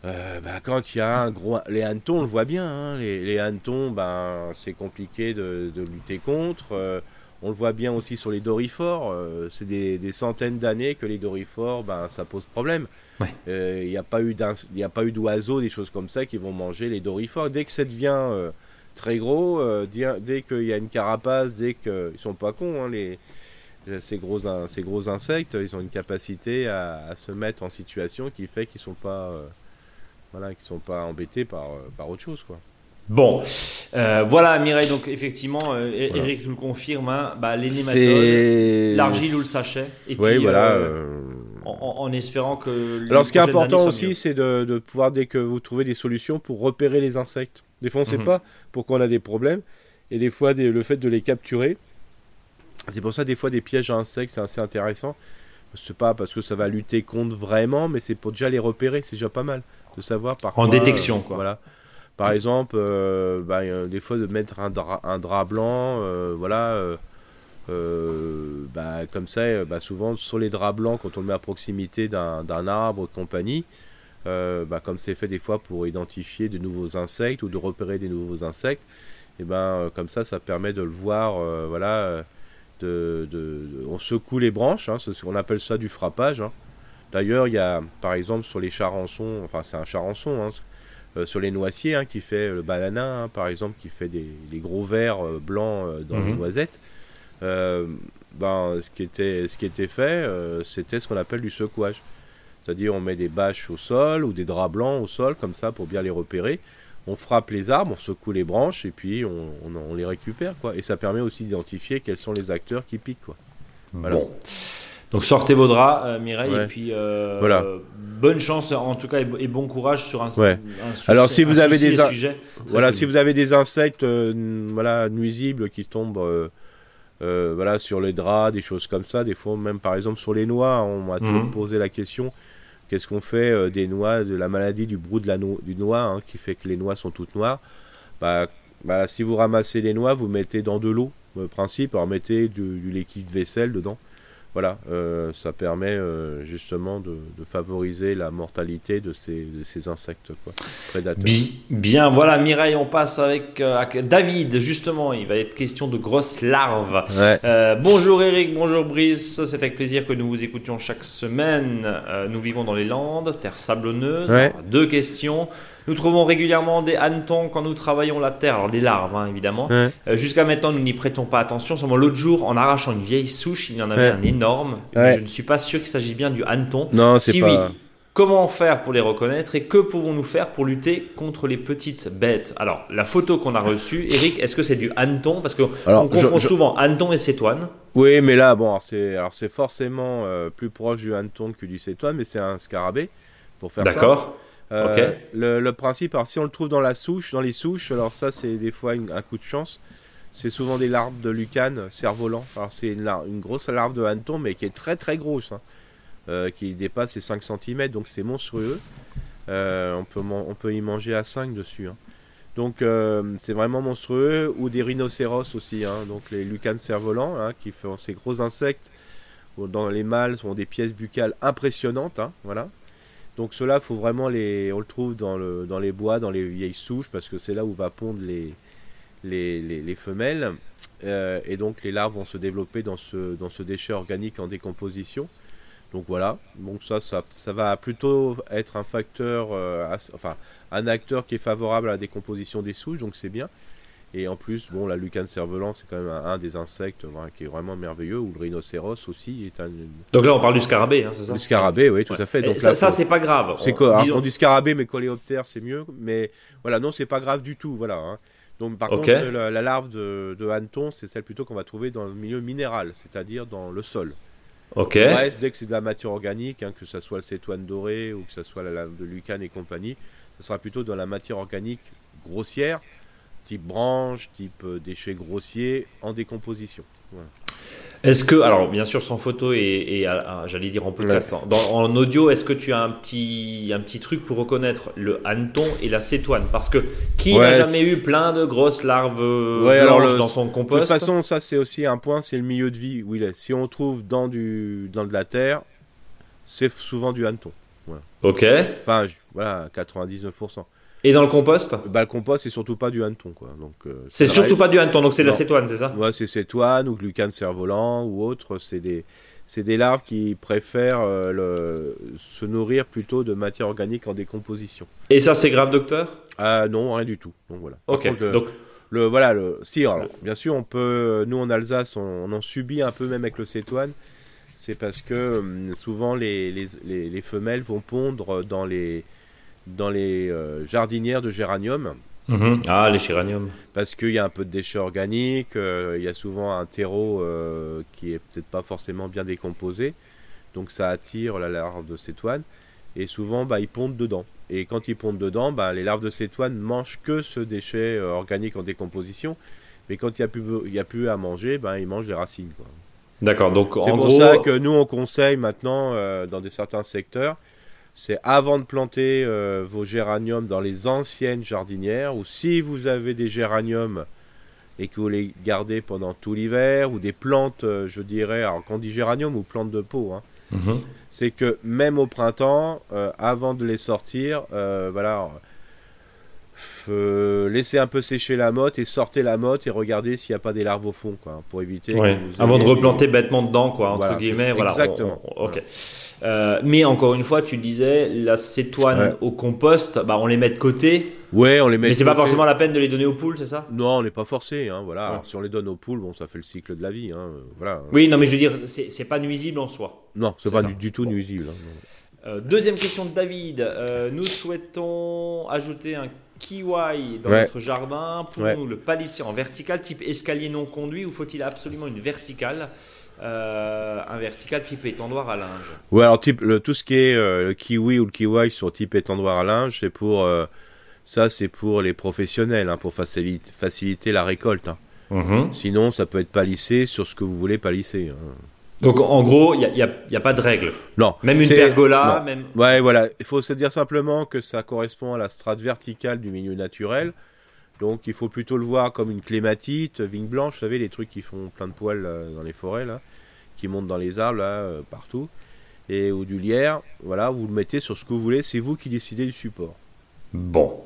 euh, bah, quand il y a un gros. Les hannetons, on le voit bien. hein. Les, les hannetons, ben, c'est compliqué de, de lutter contre. Euh, on le voit bien aussi sur les dorifores. euh, c'est des, des centaines d'années que les dorifores, ben, ça pose problème. Ouais. Il n'y a pas eu d'oiseaux, des choses comme ça qui vont manger les dorifores. Dès que ça devient très gros, dès, dès qu'il y a une carapace, dès qu'ils sont pas cons, hein, les, ces gros, ces gros insectes, ils ont une capacité à, à se mettre en situation qui fait qu'ils sont pas, voilà, qu'ils sont pas embêtés par, euh, par autre chose, quoi. Bon, Euh, voilà Mireille, donc effectivement, euh, Voilà. Eric nous le confirme, hein, bah, les nématodes, l'argile ou le sachet. Et Oui, puis, voilà. euh, en, espérant que. Alors, ce qui est important aussi, c'est de, de pouvoir, dès que vous trouvez des solutions, pour repérer les insectes. Des fois, on ne sait Mhm. pas pourquoi on a des problèmes. Et des fois, des- le fait de les capturer. C'est pour ça, des fois, des pièges à insectes, c'est assez intéressant. C'est pas parce que ça va lutter contre vraiment, mais c'est pour déjà les repérer. C'est déjà pas mal de savoir par En quoi, détection, euh, quoi. Voilà. Par exemple, euh, bah, euh, des fois, de mettre un drap, un drap blanc, voilà. euh, bah, comme ça, bah, souvent sur les draps blancs, quand on le met à proximité d'un arbre, compagnie, euh, bah, comme c'est fait des fois pour identifier de nouveaux insectes ou de repérer des nouveaux insectes, et ben euh, comme ça, ça permet de le voir, voilà, de, de- de- on secoue les branches, hein, qu'on appelle ça du frappage. hein. D'ailleurs, il y a, par exemple, sur les charançons, enfin c'est un charançon, hein, euh, sur les noisiers, hein, qui fait le banana, hein, par exemple, qui fait des, des gros vers euh, blancs euh, dans les Mhm. noisettes. Euh, ben, ce qui était, ce qui était fait, euh, c'était ce qu'on appelle du secouage. C'est-à-dire, on met des bâches au sol ou des draps blancs au sol, comme ça, pour bien les repérer. On frappe les arbres, on secoue les branches et puis on, on- on les récupère, quoi. Et ça permet aussi d'identifier quels sont les acteurs qui piquent, quoi. Voilà. Bon. Donc sortez vos draps, euh, Mireille, Ouais. et puis euh, Voilà. bonne chance en tout cas et, bon courage sur un, Ouais. un souci- Alors, si vous avez des et in- sujet très Voilà, connu. si vous avez des insectes euh, voilà, nuisibles qui tombent euh, euh, voilà, sur les draps, des choses comme ça, des fois même par exemple sur les noix, on m'a toujours Mhm. posé la question qu'est-ce qu'on fait des noix, de la maladie du brou de la no- du noix, hein, qui fait que les noix sont toutes noires bah, bah, Si vous ramassez les noix, vous mettez dans de l'eau, le principe, alors mettez du, du liquide vaisselle dedans. Voilà, euh, ça permet euh, justement de, de favoriser la mortalité de ces, de ces insectes quoi, prédateurs. Bi- Bien, voilà Mireille, on passe avec, euh, avec David, justement, il va être question de grosses larves. Ouais. Bonjour Eric, bonjour Brice, c'est avec plaisir que nous vous écoutions chaque semaine. Nous vivons dans les Landes, terre sablonneuse. Ouais. Alors, Deux questions. Nous trouvons régulièrement des hannetons quand nous travaillons la terre, alors des larves hein, évidemment. Ouais. Euh, Jusqu'à maintenant, nous n'y prêtons pas attention. Seulement l'autre jour, en arrachant une vieille souche, il y en avait Ouais. un énorme. Ouais. je ne suis pas sûr qu'il s'agisse bien du hanneton. Non, c'est Si pas. oui, comment faire pour les reconnaître et que pouvons-nous faire pour lutter contre les petites bêtes? Alors, la photo qu'on a reçue, Eric, est-ce que c'est du hanneton? Parce qu'on confond je- souvent hanneton et cétoine. Oui, mais là, bon, alors c'est forcément euh, plus proche du hanneton que du cétoine, mais c'est un scarabée pour faire ça. D'accord Euh, Ok. Le, le principe, alors si on le trouve dans la souche, dans les souches, alors ça c'est des fois une- un coup de chance. C'est souvent des larves de lucane, cerf-volant. Alors c'est une, une grosse larve de hanneton, mais qui est très très grosse, hein, euh, qui dépasse les 5 cm, donc c'est monstrueux. Euh, on, peut on peut y manger à 5 dessus. hein. Donc euh, c'est vraiment monstrueux. Ou des rhinocéros aussi, hein, donc les lucanes cerfs-volants, hein, qui font ces gros insectes. Dans les mâles, sont des pièces buccales impressionnantes. hein, voilà. Donc cela, faut vraiment les, on le trouve dans, le, dans les bois, dans les vieilles souches, parce que c'est là où va pondre les, les, les, les femelles. Euh, et donc les larves vont se développer dans ce, dans ce déchet organique en décomposition. Donc voilà, donc ça, ça, ça va plutôt être un facteur, euh, enfin un acteur qui est favorable à la décomposition des souches, donc c'est bien. Et en plus, bon, la lucane cerf-volant, c'est quand même un, un des insectes qui est vraiment merveilleux, ou le rhinocéros aussi est un. Donc là, on parle du scarabée, hein, c'est ça? Du scarabée, oui, tout Ouais. à fait. Et Donc ça, là, ça, c'est pas grave. c'est On- quoi dit scarabée, mais coléoptère, c'est mieux. Mais voilà, non, c'est pas grave du tout. Voilà. hein. Donc, par contre, la, la larve de, de hanneton, c'est celle plutôt qu'on va trouver dans le milieu minéral, c'est-à-dire dans le sol. Ok. Le reste, dès que c'est de la matière organique, hein, que ce soit le cétoine doré ou que ce soit la lave de lucane et compagnie, ce sera plutôt dans la matière organique grossière, type branche, type euh, déchets grossiers, en décomposition. Voilà. Est-ce que, alors bien sûr sans photo et, et, j'allais dire en podcast, hein. dans- en audio, est-ce que tu as un petit, un petit truc pour reconnaître le hanneton et la cétoine? Parce que qui n'a jamais eu plein de grosses larves euh, Ouais, blanches dans son De toute compost façon, ça c'est aussi un point, c'est le milieu de vie où il est. Si on trouve dans, du, dans de la terre, c'est souvent du hanneton. Ok. Enfin, voilà, 99%. Et dans le compost Bah, le compost, c'est surtout pas du hanneton, quoi. Donc, euh, C'est surtout pas du hanneton, donc c'est de la cétoine, c'est ça Ouais, c'est cétoine ou glucane cerf-volant ou autre. C'est des, c'est des larves qui préfèrent euh, le, se nourrir plutôt de matière organique en décomposition. Et ça, c'est grave, docteur Ah non, rien du tout. Donc voilà. Ok. contre, Donc, le- voilà, le, si, alors, bien sûr, on peut, nous en Alsace, on, on en subit un peu même avec le cétoine. C'est parce que hum, souvent les, les, les, les femelles vont pondre dans les, dans les euh, jardinières de géranium. Mhm. ah, les géraniums. parce qu'il y a un peu de déchets organiques, euh, il y a souvent un terreau euh, qui est peut-être pas forcément bien décomposé, donc ça attire la larve de cétoine, et souvent bah, ils pondent dedans. Et quand ils pondent dedans, bah, les larves de cétoine mangent que ce déchet organique en décomposition, mais quand il n'y a, plus- a à manger, bah, ils mangent les racines. D'accord, donc C'est pour gros. ça que nous on conseille maintenant euh, dans des certains secteurs, c'est avant de planter euh, vos géraniums dans les anciennes jardinières, ou si vous avez des géraniums et que vous les gardez pendant tout l'hiver, ou des plantes, euh, je dirais, alors quand on dit géranium ou plantes de pot, hein, Mhm. c'est que même au printemps, euh, avant de les sortir, voilà, laissez un peu sécher la motte et sortez la motte et regardez s'il n'y a pas des larves au fond, quoi, pour éviter. Ouais. Avant de replanter bêtement dedans, quoi, entre Voilà, guillemets. Voilà, exactement. on- on- ok. Euh, mais encore une fois, tu disais, la cétoine Ouais. au compost, bah, on les met de côté, Ouais, on les met. mais c'est pas forcément la peine de les donner aux poules, c'est ça? Non, on n'est pas forcé, hein, voilà. Ouais. Alors, si on les donne aux poules, bon, ça fait le cycle de la vie, hein, euh, voilà. Oui, non, mais je veux dire, c'est pas nuisible en soi. Non, c'est pas du, du tout nuisible. hein. Euh, deuxième question de David. Euh, nous souhaitons ajouter un kiwi dans Ouais. notre jardin. Pour nous le palisser en vertical, type escalier non conduit, ou faut-il absolument une verticale? Euh, Un vertical type étendoir à linge. Ouais, alors type, le, tout ce qui est euh, le kiwi ou le kiwi sur type étendoir à linge, c'est pour euh, ça, c'est pour les professionnels, hein, pour faciliter, faciliter la récolte. hein. Sinon, ça peut être palissé sur ce que vous voulez palisser. hein. Donc en gros, il n'y a, pas de règle. Non, Même une pergola, non. même. Ouais, voilà. Il faut se dire simplement que ça correspond à la strate verticale du milieu naturel. Donc, il faut plutôt le voir comme une clématite, vigne blanche, vous savez, les trucs qui font plein de poils euh, dans les forêts, là, qui montent dans les arbres, là, euh, partout. Et, ou du lierre. Voilà, vous le mettez sur ce que vous voulez. C'est vous qui décidez du support. Bon.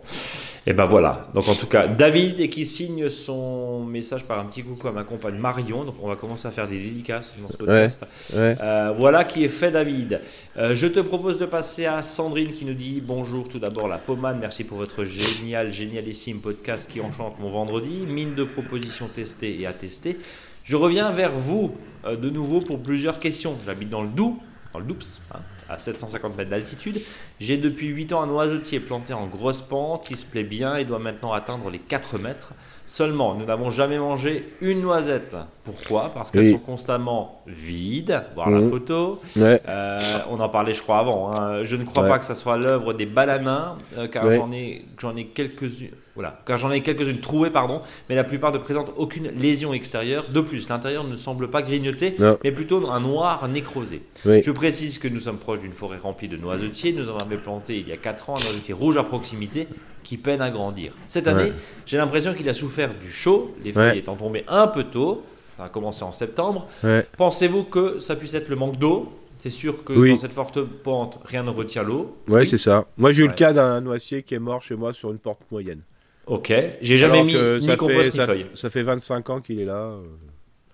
Et ben voilà. Donc en tout cas, David et qui signe son message par un petit coucou à ma compagne Marion. Donc on va commencer à faire des dédicaces dans ce podcast. Ouais. Euh, voilà qui est fait, David. Euh, je te propose de passer à Sandrine qui nous dit bonjour. Tout d'abord, la pommade. Merci pour votre génial, génialissime podcast qui enchante mon vendredi. Mine de propositions testées et à tester. Je reviens vers vous euh, de nouveau pour plusieurs questions. J'habite dans le Doubs, dans le Doups, hein, à 750 mètres d'altitude. J'ai depuis 8 ans un oiseautier planté en grosse pente qui se plaît bien et doit maintenant atteindre les 4 mètres. Seulement, nous n'avons jamais mangé une noisette. Pourquoi? Parce qu'elles Oui. sont constamment vides. Voir la Mhm. photo. Ouais. Euh, on en parlait, je crois, avant. hein. Je ne crois Ouais. pas que ça soit l'œuvre des balanins, euh, car Ouais. j'en ai, j'en ai quelques-unes. Voilà, car j'en ai quelques-unes trouées, pardon, mais la plupart ne présentent aucune lésion extérieure. De plus, l'intérieur ne semble pas grignoter, Non. mais plutôt un noir nécrosé. Oui. Je précise que nous sommes proches d'une forêt remplie de noisetiers. Nous en avons planté il y a 4 ans un noisetier rouge à proximité qui peine à grandir. Cette année, Ouais. j'ai l'impression qu'il a souffert du chaud, les feuilles Ouais. étant tombées un peu tôt. Ça a commencé en septembre. Ouais. Pensez-vous que ça puisse être le manque d'eau? C'est sûr que Oui. dans cette forte pente, rien ne retient l'eau. Ouais, Oui. c'est ça. Moi, j'ai eu le cas d'un noisier qui est mort chez moi sur une porte moyenne. Ok. J'ai jamais Alors mis ni compost fait, ni feuille. ça fait 25 ans qu'il est là. euh.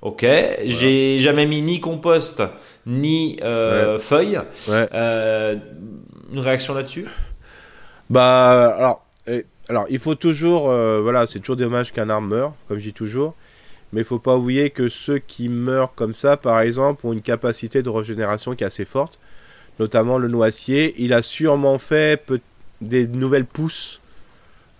Ok. J'ai jamais mis ni compost ni euh, feuille. Ouais. Euh, une réaction là-dessus? Bah, alors, alors, il faut toujours, euh, voilà, c'est toujours dommage qu'un arbre meure, comme je dis toujours. Mais il faut pas oublier que ceux qui meurent comme ça, par exemple, ont une capacité de régénération qui est assez forte. Notamment le noisier. Il a sûrement fait des nouvelles pousses,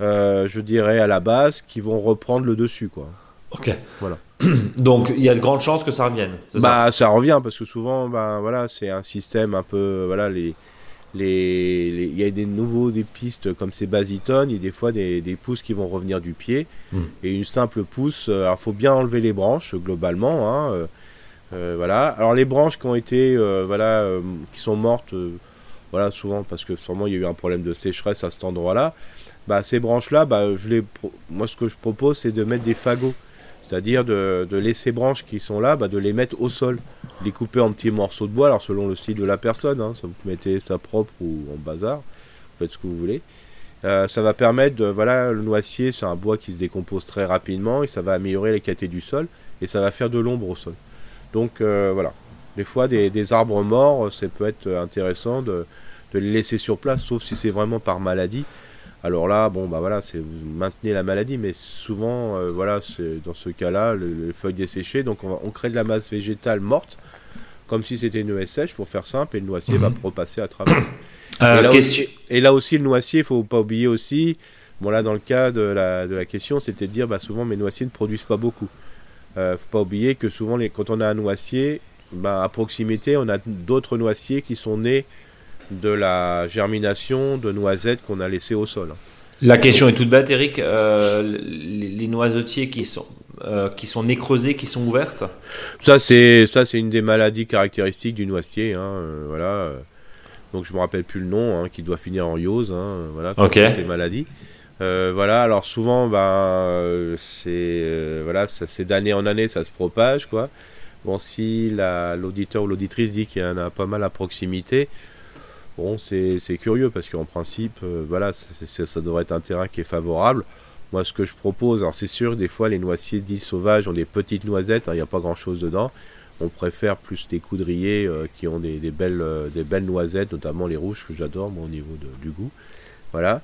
je dirais, à la base, qui vont reprendre le dessus, quoi. Ok. Voilà. (clears throat) Donc, il y a de grandes chances que ça revienne. ça? Bah, ça revient parce que souvent, bah, voilà, c'est un système un peu, voilà, les, les, il y a des nouveaux des pistes comme ces basitones, il y a des fois des, des pousses qui vont revenir du pied Hmm. et une simple pousse. euh, Alors, faut bien enlever les branches globalement, hein, euh, euh, voilà. Alors, les branches qui ont été, euh, voilà, euh, qui sont mortes, euh, voilà, souvent parce que sûrement il y a eu un problème de sécheresse à cet endroit-là. Bah, ces branches-là, bah, moi, ce que je propose, c'est de mettre des fagots. C'est-à-dire de, de laisser branches qui sont là, bah, de les mettre au sol, les couper en petits morceaux de bois, alors selon le style de la personne, hein, vous mettez ça propre ou en bazar, vous faites ce que vous voulez. Euh, ça va permettre de, voilà, le noisier, c'est un bois qui se décompose très rapidement et ça va améliorer les qualités du sol et ça va faire de l'ombre au sol. Donc euh, voilà, des fois des, arbres morts, ça peut être intéressant de les laisser sur place, sauf si c'est vraiment par maladie. Alors là, bon, bah voilà, c'est vous maintenez la maladie, mais souvent, euh, voilà, c'est dans ce cas-là, le- les feuilles desséchées, donc on, crée de la masse végétale morte, comme si c'était une sèche, pour faire simple, et le noisier va Mhm. repasser à travers. Euh, et, là question- aussi, et là aussi, le noisier, il faut pas oublier aussi, bon là, dans le cas de la, de la question, c'était de dire, bah souvent, mes noisiers ne produisent pas beaucoup. Euh, faut pas oublier que souvent, les, quand on a un noisier, bah, à proximité, on a d'autres noisiers qui sont nés de la germination de noisettes qu'on a laissées au sol. La question est toute bête, Eric. Euh, les, noisetiers qui sont, euh, qui sont nécrosés, qui sont ouvertes? Ça c'est ça c'est une des maladies caractéristiques du noisier, hein, euh, voilà. Donc je me rappelle plus le nom, hein, qui doit finir en yose, hein, voilà. Ok. Les maladies. Euh, voilà. Alors souvent, ben, c'est voilà, c'est d'année en année, ça se propage, quoi. Bon, si la- l'auditeur ou l'auditrice dit qu'il y en a pas mal à proximité, c'est curieux parce qu'en principe, euh, voilà, ça devrait être un terrain qui est favorable. Moi, ce que je propose, alors c'est sûr, des fois, les noisiers dits sauvages ont des petites noisettes, hein, il n'y a pas grand-chose dedans. On préfère plus des coudriers euh, qui ont des, des belles, euh, des belles noisettes, notamment les rouges que j'adore, moi, au niveau du goût. Voilà.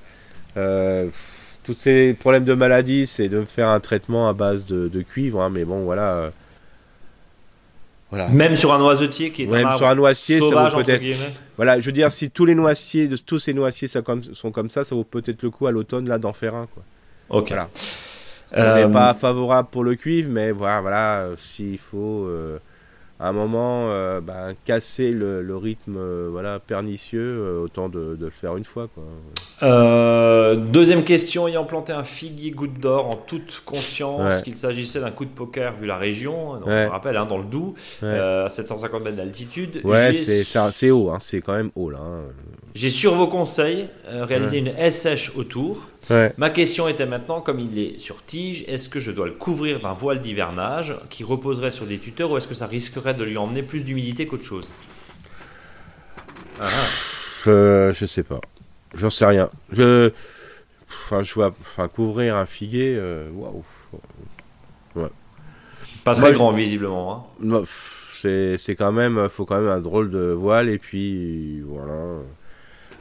Tous ces problèmes de maladie, c'est de me faire un traitement à base de, de cuivre, hein, mais bon, voilà. Euh, voilà. Même sur un noisetier qui est Même un arbre sur un noisier, ça vaut sauvage, peut-être-. Voilà, je veux dire, si tous les noisiers, de- tous ces noisiers ça comme- sont comme ça, ça vaut peut-être le coup à l'automne là d'en faire un. Quoi. Ok. Voilà. Euh, On n'est pas favorable pour le cuivre, mais voilà, voilà euh, s'il faut euh, à un moment euh, ben, casser le, le rythme euh, voilà, pernicieux, euh, autant de, de le faire une fois. Quoi. Deuxième question, ayant planté un figuier goutte d'or en toute conscience Ouais. qu'il s'agissait d'un coup de poker vu la région, donc Ouais. on rappelle hein, dans le Doubs, Ouais. à 750 mètres d'altitude. Ouais, c'est haut, hein, c'est quand même haut là. hein. J'ai sur vos conseils réalisé une SH autour. Ouais. Ma question était maintenant, comme il est sur tige, est-ce que je dois le couvrir d'un voile d'hivernage qui reposerait sur des tuteurs ou est-ce que ça risquerait de lui emmener plus d'humidité qu'autre chose? Ah, ah. Euh, je sais pas. J'en sais rien. Je. Enfin, je vois. Enfin, couvrir un figuier. euh, Waouh. Pas très Moi, je- grand visiblement. hein. Moi, c'est quand même. Faut quand même un drôle de voile. Et puis. Voilà.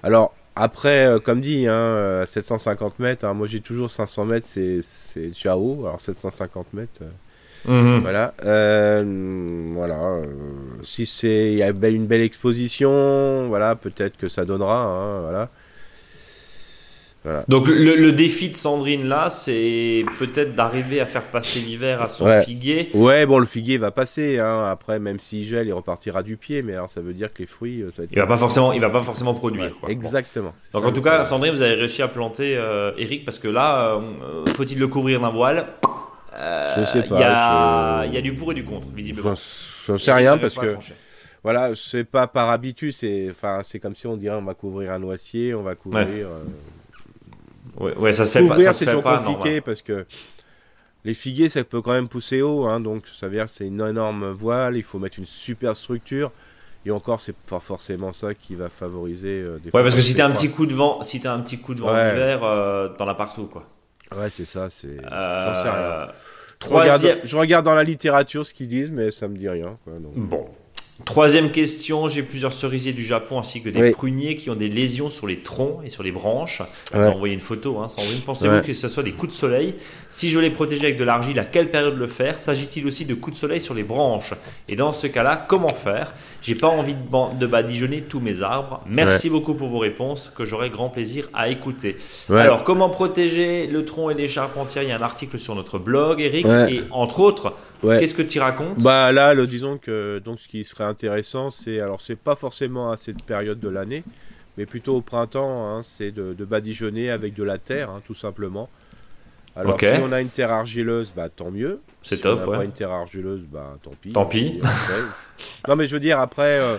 Alors. Après, euh, comme dit, hein, à 750 mètres, hein, moi j'ai toujours 500 mètres, c'est c'est haut. Alors 750 mètres, euh, voilà. Euh, voilà. euh, si c'est il y a une belle exposition, voilà, peut-être que ça donnera. hein, voilà. Donc le, le défi de Sandrine là, c'est peut-être d'arriver à faire passer l'hiver à son Ouais. figuier. Ouais, bon, le figuier va passer. Hein. Après, même s'il gèle, il repartira du pied. Mais alors, ça veut dire que les fruits, euh, ça va être. Il va pas forcément, il va pas forcément produire. Ouais, quoi. Bon. exactement. Donc en tout cas. Sandrine, vous avez réussi à planter euh, Eric parce que là, euh, faut-il le couvrir d'un voile? Euh, Je sais Il pas, y, a, je- il y a du pour et du contre, visiblement. J'en sais rien parce que voilà, c'est pas par habitude. C'est enfin, c'est comme si on dirait on va couvrir un noisier, on va couvrir. Ouais, ouais, ça se fait pas. couvrir, Ça c'est toujours pas compliqué normal. parce que les figuiers, ça peut quand même pousser haut. Hein, donc, ça veut dire que c'est une énorme voile. Il faut mettre une super structure. Et encore, c'est pas forcément ça qui va favoriser. euh, des Ouais, parce que si t'as un petit coup de vent, si t'as un petit coup de vent Ouais. d'hiver, euh, t'en as partout quoi. Ouais, c'est ça. C'est. Euh, J'en sais rien. Je regarde, Troisième. je regarde dans la littérature ce qu'ils disent, mais ça me dit rien. Quoi, donc. Bon. Troisième question, j'ai plusieurs cerisiers du Japon ainsi que des Oui. pruniers qui ont des lésions sur les troncs et sur les branches. Vous Ouais. envoyé une photo, hein, Sandrine. Pensez-vous Ouais. que ce soit des coups de soleil Si je les protéger avec de l'argile, à quelle période le faire S'agit-il aussi de coups de soleil sur les branches Et dans ce cas-là, comment faire J'ai pas envie de, badigeonner tous mes arbres. Merci beaucoup pour vos réponses que j'aurai grand plaisir à écouter. Alors, comment protéger le tronc et les charpentières Il y a un article sur notre blog, Eric. Et entre autres, Ouais. qu'est-ce que tu racontes? Bah là, le, disons que donc ce qui serait intéressant, c'est alors c'est pas forcément à cette période de l'année, mais plutôt au printemps, hein, c'est de, de badigeonner avec de la terre, hein, tout simplement. Alors si on a une terre argileuse, bah tant mieux. C'est Si top, on n'a ouais. pas une terre argileuse, bah tant pis. Tant pis. après- non mais je veux dire après, euh,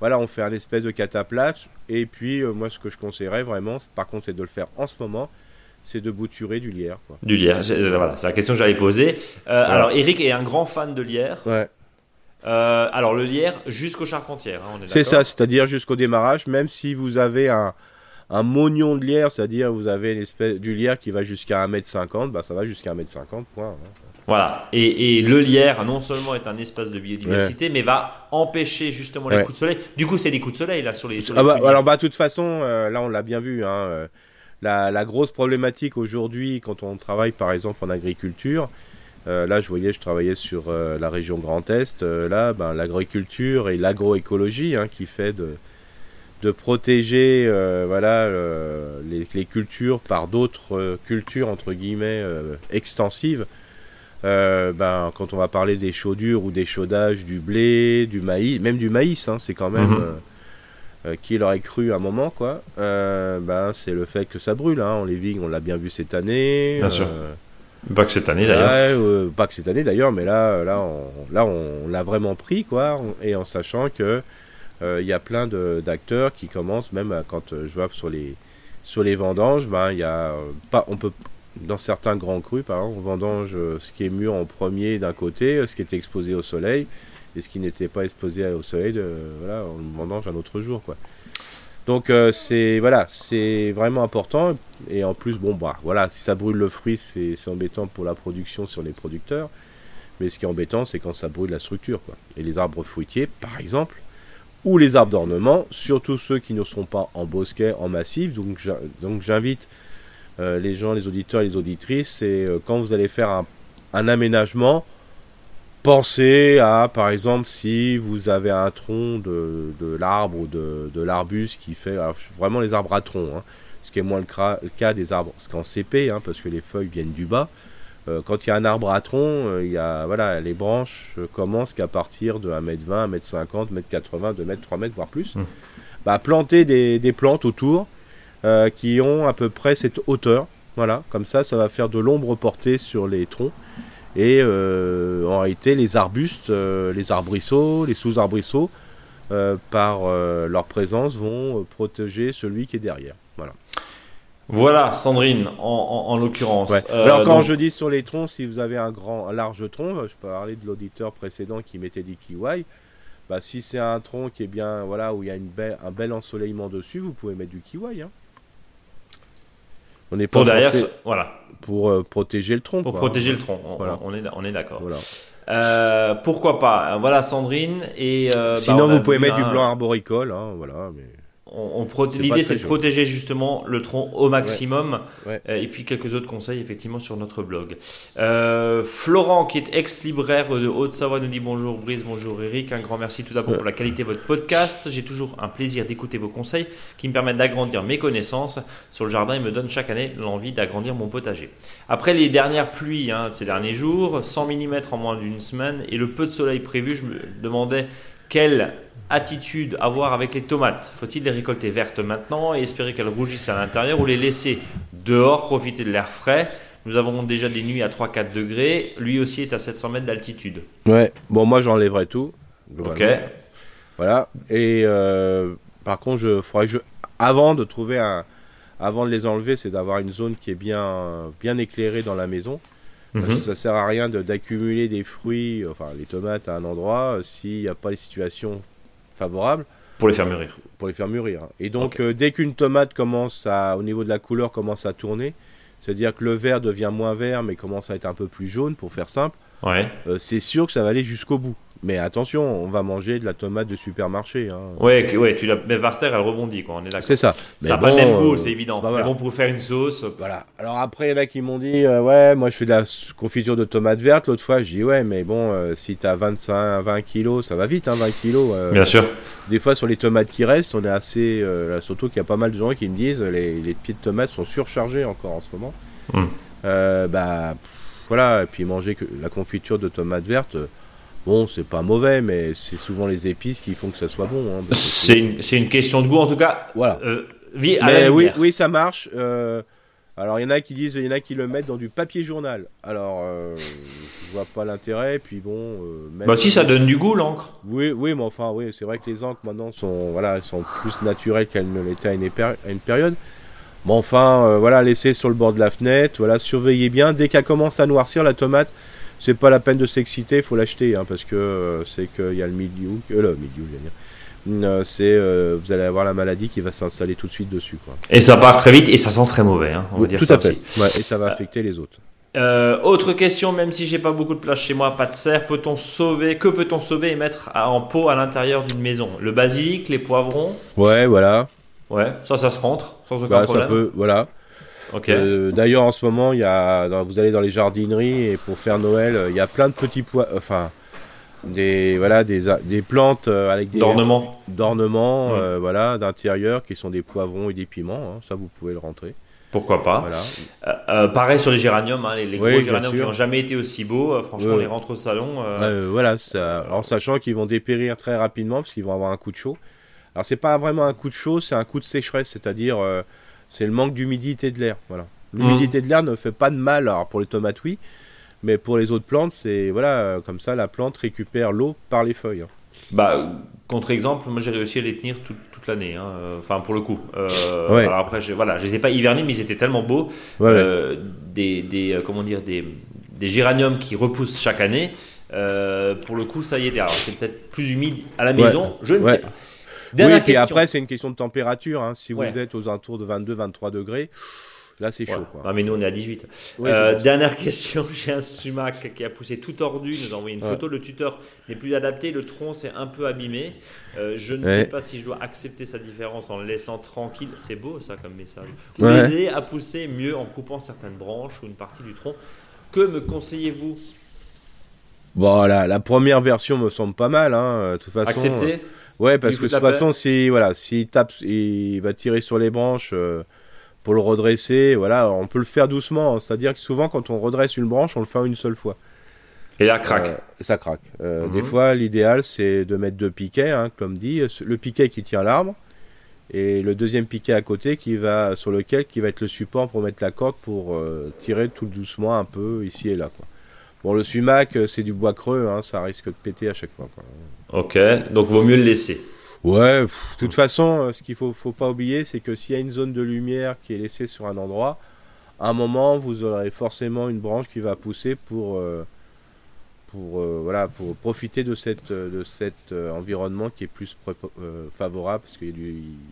voilà, on fait un espèce de cataplasme et puis euh, moi ce que je conseillerais vraiment, par contre, c'est de le faire en ce moment, c'est de bouturer du lierre. Quoi. Du lierre, c'est voilà, c'est la question que j'allais poser. Euh, Voilà. Alors, Eric est un grand fan de lierre. Ouais. Euh, alors, le lierre jusqu'aux charpentières, hein, C'est ça, c'est-à-dire jusqu'au démarrage, même si vous avez un, un mognon de lierre, c'est-à-dire vous avez une espèce du lierre qui va jusqu'à 1m50, bah ça va jusqu'à 1m50, point. hein. Voilà. Et, et le lierre, non seulement est un espace de biodiversité, mais va empêcher justement les Ouais. coups de soleil. Du coup, c'est des coups de soleil là sur les. sur Ah bah, alors bah de toute façon, euh, là on l'a bien vu, hein, la, la grosse problématique aujourd'hui quand on travaille par exemple en agriculture, euh, là je voyais, je travaillais sur euh, la région Grand Est, euh, là ben, l'agriculture et l'agroécologie hein, qui fait de, de protéger voilà, les, les cultures par d'autres cultures entre guillemets extensives. Ben, quand on va parler des chaudures ou des chaudages du blé, du maïs, même du maïs, hein, c'est quand même Mhm. Euh, qui l'aurait cru à un moment, quoi. Euh, ben, c'est le fait que ça brûle. Hein. Les vignes, on l'a bien vu cette année. Bien sûr. Euh, Pas que cette année d'ailleurs. ouais, pas que cette année d'ailleurs, mais là, là, on, là, on l'a vraiment pris, quoi, et en sachant que euh, il y a plein d'acteurs qui commencent, même quand je vois sur les sur les vendanges, ben il y a pas, on peut dans certains grands crus, par exemple, on vendange ce qui est mûr en premier d'un côté, ce qui était exposé au soleil, et ce qui n'était pas exposé au soleil, voilà, on le vendange un autre jour, quoi. Donc euh, c'est voilà, c'est vraiment important. Et en plus, bon bah voilà, si ça brûle le fruit, c'est embêtant pour la production sur les producteurs. Mais ce qui est embêtant, c'est quand ça brûle la structure, quoi. Et les arbres fruitiers, par exemple, ou les arbres d'ornement, surtout ceux qui ne sont pas en bosquet, en massif. Donc j'invite euh, les gens, les auditeurs, les auditrices, c'est euh, quand vous allez faire un aménagement, pensez à, par exemple, si vous avez un tronc de, de l'arbre ou de, de l'arbuste qui fait alors, vraiment les arbres à tronc, hein, ce qui est moins le, cas des arbres ce qu'en CP, hein, parce que les feuilles viennent du bas. Euh, quand il y a un arbre à tronc, euh, il y a, voilà, les branches euh, commencent qu'à partir de 1m20, 1m50, 1m80, 2m, 3m, voire plus. Mm. Bah, planter des, des plantes autour euh, qui ont à peu près cette hauteur. Voilà, comme ça, ça va faire de l'ombre portée sur les troncs. Et euh, en réalité, les arbustes, euh, les arbrisseaux, les sous-arbrisseaux, euh, par leur présence, vont protéger celui qui est derrière. Voilà. Voilà, Sandrine, en, en- en l'occurrence. Ouais. Euh, Alors quand donc- je dis sur les troncs, si vous avez un grand, un large tronc, je peux parler de l'auditeur précédent qui mettait des kiwai. Bah, si c'est un tronc qui est bien, voilà, où il y a une belle, un bel ensoleillement dessus, vous pouvez mettre du kiwai. Hein. On pas pour derrière, voilà, pour euh, protéger le tronc. pour quoi. protéger le tronc. On, Voilà. on est, on est d'accord. Voilà. Euh, pourquoi pas? Voilà, Sandrine. Et euh, bah, Sinon, on a vous pouvez mettre du blanc arboricole, hein, voilà. Mais... On, L'idée, c'est de protéger justement le tronc au maximum. Ouais. Euh, et puis quelques autres conseils, effectivement, sur notre blog. Euh, Florent, qui est ex-libraire de Haute-Savoie, nous dit bonjour Brice, bonjour Eric. Un grand merci tout d'abord pour la qualité de votre podcast. J'ai toujours un plaisir d'écouter vos conseils qui me permettent d'agrandir mes connaissanses sur le jardin et me donnent chaque année l'envie d'agrandir mon potager. Après les dernières pluies hein, de ces derniers jours, 100 mm en moins d'une semaine et le peu de soleil prévu, je me demandais quelle attitude avoir avec les tomates Faut-il les récolter vertes maintenant et espérer qu'elles rougissent à l'intérieur ou les laisser dehors, profiter de l'air frais? Nous avons déjà des nuits à 3-4 degrés. Lui aussi est à 700 mètres d'altitude. Ouais. Bon, moi, j'enlèverai tout. Ok. Voilà. Et euh, par contre, je faudrait que je, avant de trouver un, avant de les enlever, c'est d'avoir une zone qui est bien, bien éclairée dans la maison. Parce Mhm. que ça sert à rien de- d'accumuler des fruits, enfin les tomates à un endroit euh, s'il n'y a pas les situations favorables Pour les faire mûrir. pour les faire mûrir. Et donc euh, dès qu'une tomate commence à, au niveau de la couleur, commence à tourner, c'est-à-dire que le vert devient moins vert mais commence à être un peu plus jaune, pour faire simple, Ouais. euh, c'est sûr que ça va aller jusqu'au bout. Mais attention, on va manger de la tomate de supermarché. Hein. Ouais, ouais, tu la mets par terre, elle rebondit, quoi. On est d'accord. C'est ça. Ça n'a pas le bon, même goût, euh, c'est évident. bah voilà. Mais bon, pour faire une sauce. Voilà. Alors après, il y en a qui m'ont dit, euh, ouais, moi je fais de la confiture de tomates vertes. L'autre fois, je dis, ouais, mais bon, euh, si t'as 25, 20 kilos, ça va vite, hein, 20 kilos. Bien sûr. Des fois, sur les tomates qui restent, on est assez. là, surtout qu'il y a pas mal de gens qui me disent, les, les pieds de tomates sont surchargés encore en ce moment. Euh, bah, pff, voilà. Et puis manger que la confiture de tomates vertes, euh, bon, c'est pas mauvais, mais c'est souvent les épices qui font que ça soit bon. hein, C'est une, question de goût, en tout cas. Voilà. Euh, vie à Mais la oui, oui, ça marche. euh, alors, il y en a qui disent, il y en a qui le mettent dans du papier journal. Alors, euh, je vois pas l'intérêt. Puis bon, euh, même Bah, si ça donne du goût, l'encre. Oui, oui, mais enfin, oui, c'est vrai que les encres maintenant sont, voilà, sont plus naturelles qu'elles ne l'étaient à une, éper- à une période. Mais enfin, euh, voilà, laissez sur le bord de la fenêtre. Voilà, surveillez bien. Dès qu'elle commence à noircir la tomate, c'est pas la peine de s'exciter, faut l'acheter, hein, parce que euh, c'est qu'il y a le milieu, euh, le milieu, je veux dire. Euh, c'est, euh, vous allez avoir la maladie qui va s'installer tout de suite dessus, quoi. Et ça part très vite et ça sent très mauvais, hein, on va Oui, dire tout ça à fait. aussi. Ouais, et ça va affecter les autres. Autre question, même si j'ai pas beaucoup de place chez moi, pas de serre, peut-on sauver, que peut-on sauver et mettre en pot à l'intérieur d'une maison? Le basilic, les poivrons, Ouais, voilà. ouais, ça, ça se rentre sans aucun Bah, ça problème. peut, voilà. Ok. Euh, D'ailleurs, en ce moment, il y a, dans- vous allez dans les jardineries et pour faire Noël, euh, il y a plein de petits pois, enfin, des voilà, des, des plantes euh, avec des D'ornement. d'ornements, Mm. euh, voilà, d'intérieur qui sont des poivrons et des piments. hein. ça, vous pouvez le rentrer. Pourquoi pas Voilà. Euh, euh, Pareil sur les géraniums, hein, les, les Oui, gros géraniums qui n'ont jamais été aussi beaux. euh, franchement, on les rentre au salon. euh, Euh, voilà, ça, en sachant qu'ils vont dépérir très rapidement parce qu'ils vont avoir un coup de chaud. Alors, c'est pas vraiment un coup de chaud, c'est un coup de sécheresse, c'est-à-dire euh, c'est le manque d'humidité de l'air. Voilà. L'humidité de l'air ne fait pas de mal. Alors pour les tomates, oui, mais pour les autres plantes, c'est voilà, euh, comme ça, la plante récupère l'eau par les feuilles. hein. Bah, contre-exemple, moi j'ai réussi à les tenir toute, toute l'année. hein, euh, Enfin, pour le coup. Euh, Ouais. Alors après, je, voilà, je les ai pas hivernés, mais ils étaient tellement beaux. Ouais, ouais. Des, des, comment dire, des, des géraniums qui repoussent chaque année. Euh, pour le coup, ça y était. Alors, c'est peut-être plus humide à la Ouais. maison, je ne Ouais. sais pas. Dernière oui, puis question. après, c'est une question de température. hein. Si Ouais. vous êtes aux alentours de 22-23 degrés, là, c'est chaud. Quoi. Ah, mais nous, on est à 18. Oui, Euh, dernière question, (laughs) j'ai un sumac qui a poussé tout tordu, il nous a envoyé une Ouais. photo, le tuteur n'est plus adapté, le tronc s'est un peu abîmé. Euh, je ne Ouais. sais pas si je dois accepter sa différence en le laissant tranquille, c'est beau ça comme message, ou Ouais. l'aider à pousser mieux en coupant certaines branches ou une partie du tronc. Que me conseillez-vous? Bon, la, la première version me semble pas mal. Hein. De toute façon, Accepter? euh, Ouais, parce que de toute façon, si voilà, s'il tape, il va tirer sur les branches euh, pour le redresser. Voilà, on peut le faire doucement. hein. C'est-à-dire que souvent, quand on redresse une branche, on le fait une seule fois. Et là, craque. Euh, ça craque. Euh, Mhm. Des fois, l'idéal, c'est de mettre deux piquets, hein, comme dit. Le piquet qui tient l'arbre et le deuxième piquet à côté qui va sur lequel qui va être le support pour mettre la corde pour euh, tirer tout doucement un peu ici et là. Quoi. Bon, le sumac, c'est du bois creux, hein, ça risque de péter à chaque fois. Quoi. Ok, donc vaut mieux le laisser. Ouais, de toute façon, euh, ce qu'il faut, faut pas oublier, c'est que s'il y a une zone de lumière qui est laissée sur un endroit, à un moment, vous aurez forcément une branche qui va pousser pour, euh, pour, euh, voilà, pour profiter de, cette, de cet environnement qui est plus favorable, parce qu'il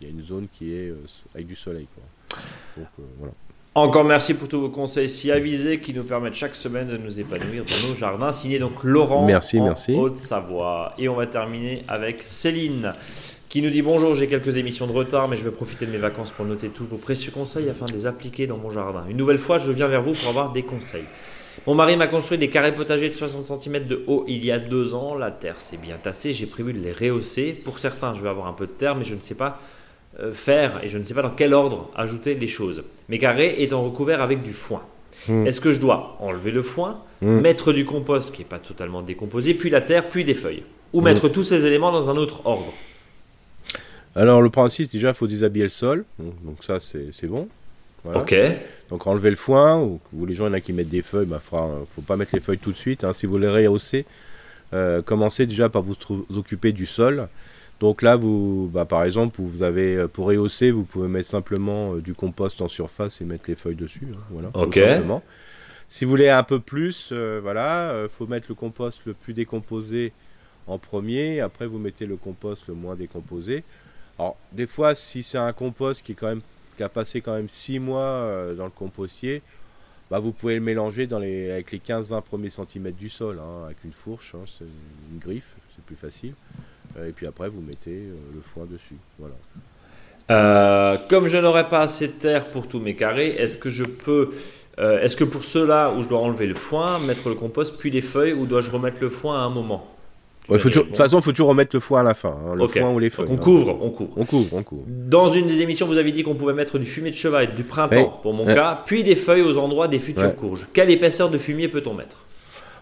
y, a une zone qui est avec du soleil. Donc, voilà. Encore merci pour tous vos conseils si avisés qui nous permettent chaque semaine de nous épanouir dans nos jardins. Signé donc Laurent Merci, en merci. Haute-Savoie. Et on va terminer avec Céline qui nous dit bonjour, j'ai quelques émissions de retard, mais je vais profiter de mes vacances pour noter tous vos précieux conseils afin de les appliquer dans mon jardin. Une nouvelle fois, je viens vers vous pour avoir des conseils. Mon mari m'a construit des carrés potagers de 60 cm de haut il y a deux ans. La terre s'est bien tassée, j'ai prévu de les rehausser. Pour certains, je vais avoir un peu de terre, mais je ne sais pas faire et je ne sais pas dans quel ordre ajouter les choses. Mes carrés étant recouverts avec du foin. Hmm. Est-ce que je dois enlever le foin, Hmm. mettre du compost qui n'est pas totalement décomposé, puis la terre, puis des feuilles? Ou Hmm. mettre tous ces éléments dans un autre ordre? Alors, le principe, déjà, il faut déshabiller le sol. Donc, ça, c'est bon. Voilà. Ok. Donc enlever le foin, ou, ou les gens, il y en a qui mettent des feuilles, bah, fera, faut pas mettre les feuilles tout de suite. hein. Si vous les rehaussez, euh, commencez déjà par vous, vous occuper du sol. Donc là, vous, bah, par exemple, vous avez euh, pour rehausser, vous pouvez mettre simplement euh, du compost en surface et mettre les feuilles dessus. hein, voilà, Ok. Si vous voulez un peu plus, euh, voilà, euh, faut mettre le compost le plus décomposé en premier. Après, vous mettez le compost le moins décomposé. Alors, des fois, si c'est un compost qui est quand même qui a passé quand même 6 mois euh, dans le compostier, bah, vous pouvez le mélanger dans les, avec les 15-20 premiers centimètres du sol, hein, avec une fourche, hein, une griffe, c'est plus facile. Euh, et puis après, vous mettez euh, le foin dessus. Voilà. Euh, comme je n'aurai pas assez de terre pour tous mes carrés, est-ce que je peux, euh, est-ce que pour ceux-là où je dois enlever le foin, mettre le compost puis les feuilles, ou dois-je remettre le foin à un moment Ouais, faut de toute façon, il faut toujours remettre le foin à la fin, hein, le foin ou les feuilles. on hein. couvre, on couvre. On couvre, on couvre. Dans une des émissions, vous avez dit qu'on pouvait mettre du fumier de cheval du printemps, Oui. pour mon cas, puis des feuilles aux endroits des futures courges. Quelle épaisseur de fumier peut-on mettre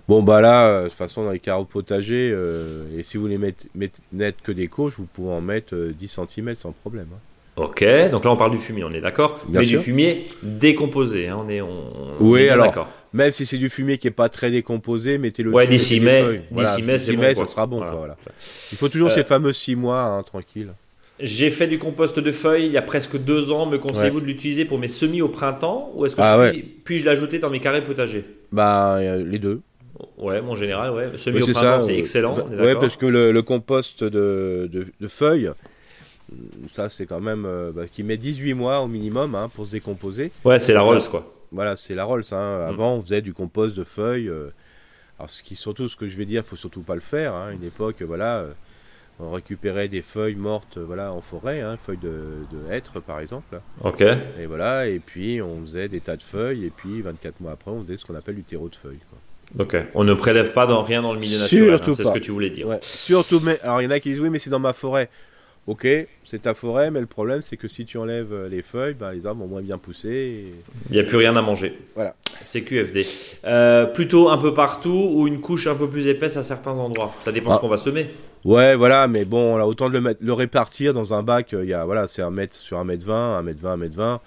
Bon, bah là, euh, de toute façon, dans les carreaux potagers, euh, et si vous les mettez, mettez- que des courges, vous pouvez en mettre euh, 10 cm sans problème. hein. Ok, donc là on parle du fumier, on est d'accord Mais sûr. du fumier décomposé, hein, on est, on, on Oui, est alors, d'accord. Même si c'est du fumier qui est pas très décomposé, mettez-le Ouais, d'ici mai. Voilà, d'ici mai, c'est bon, mai, ça sera bon. Voilà. quoi, voilà. Il faut toujours Euh, ces fameux 6 mois, hein, tranquille. J'ai fait du compost de feuilles il y a presque deux ans. Me conseillez-vous de l'utiliser pour mes semis au printemps ou est-ce que Ah je ouais. puis, puis-je l'ajouter dans mes carrés potagers? Bah, euh, les deux. Ouais, mon général, ouais. Ouais, au c'est printemps, c'est euh, excellent. bah, ouais, parce que le, le compost de, de, de feuilles, ça c'est quand même euh, bah, qui met 18 mois au minimum hein, pour se décomposer. Ouais, c'est la Rolls, quoi. Voilà, c'est la Rolls. Hein. Avant, on faisait du compost de feuilles. euh, alors, ce qui, surtout, ce que je vais dire, faut surtout pas le faire. Hein. Une époque, voilà, euh, on récupérait des feuilles mortes, euh, voilà, en forêt, hein, feuilles de, de hêtre, par exemple. Ok. Et voilà, et puis on faisait des tas de feuilles, et puis 24 mois après, on faisait ce qu'on appelle du terreau de feuilles. Ok. On ne prélève pas dans rien dans le milieu naturel. hein, c'est ce que tu voulais dire. Ouais. Surtout, mais alors il y en a qui disent oui, mais c'est dans ma forêt. Ok, c'est ta forêt, mais le problème c'est que si tu enlèves euh, les feuilles, ben, les arbres vont moins bien pousser. et- Il n'y a plus rien à manger. Voilà. C'est QFD. Euh, plutôt un peu partout ou une couche un peu plus épaisse à certains endroits? Ça dépend Ah. ce qu'on va semer. Ouais, voilà, mais bon, là, autant de le, mettre, le répartir dans un bac, euh, il y a, voilà, c'est un mètre sur un mètre 20, un mètre 20, un mètre 20.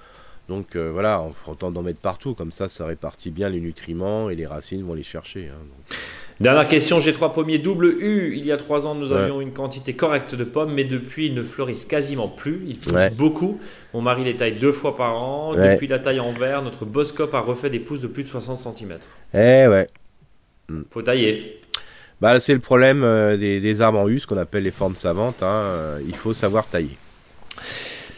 Donc euh, voilà, on fera autant d'en mettre partout, comme ça, ça répartit bien les nutriments et les racines vont les chercher. hein, donc. Dernière question, j'ai trois pommiers double U. Il y a trois ans, nous Ouais. avions une quantité correcte de pommes, mais depuis, ils ne fleurissent quasiment plus. Ils poussent Ouais. beaucoup. Mon mari les taille deux fois par an. Ouais. Depuis la taille en verre, notre Boscop a refait des pousses de plus de 60 cm. Eh ouais. Faut tailler. Bah, c'est le problème euh, des, des arbres en U, ce qu'on appelle les formes savantes. hein, euh, il faut savoir tailler.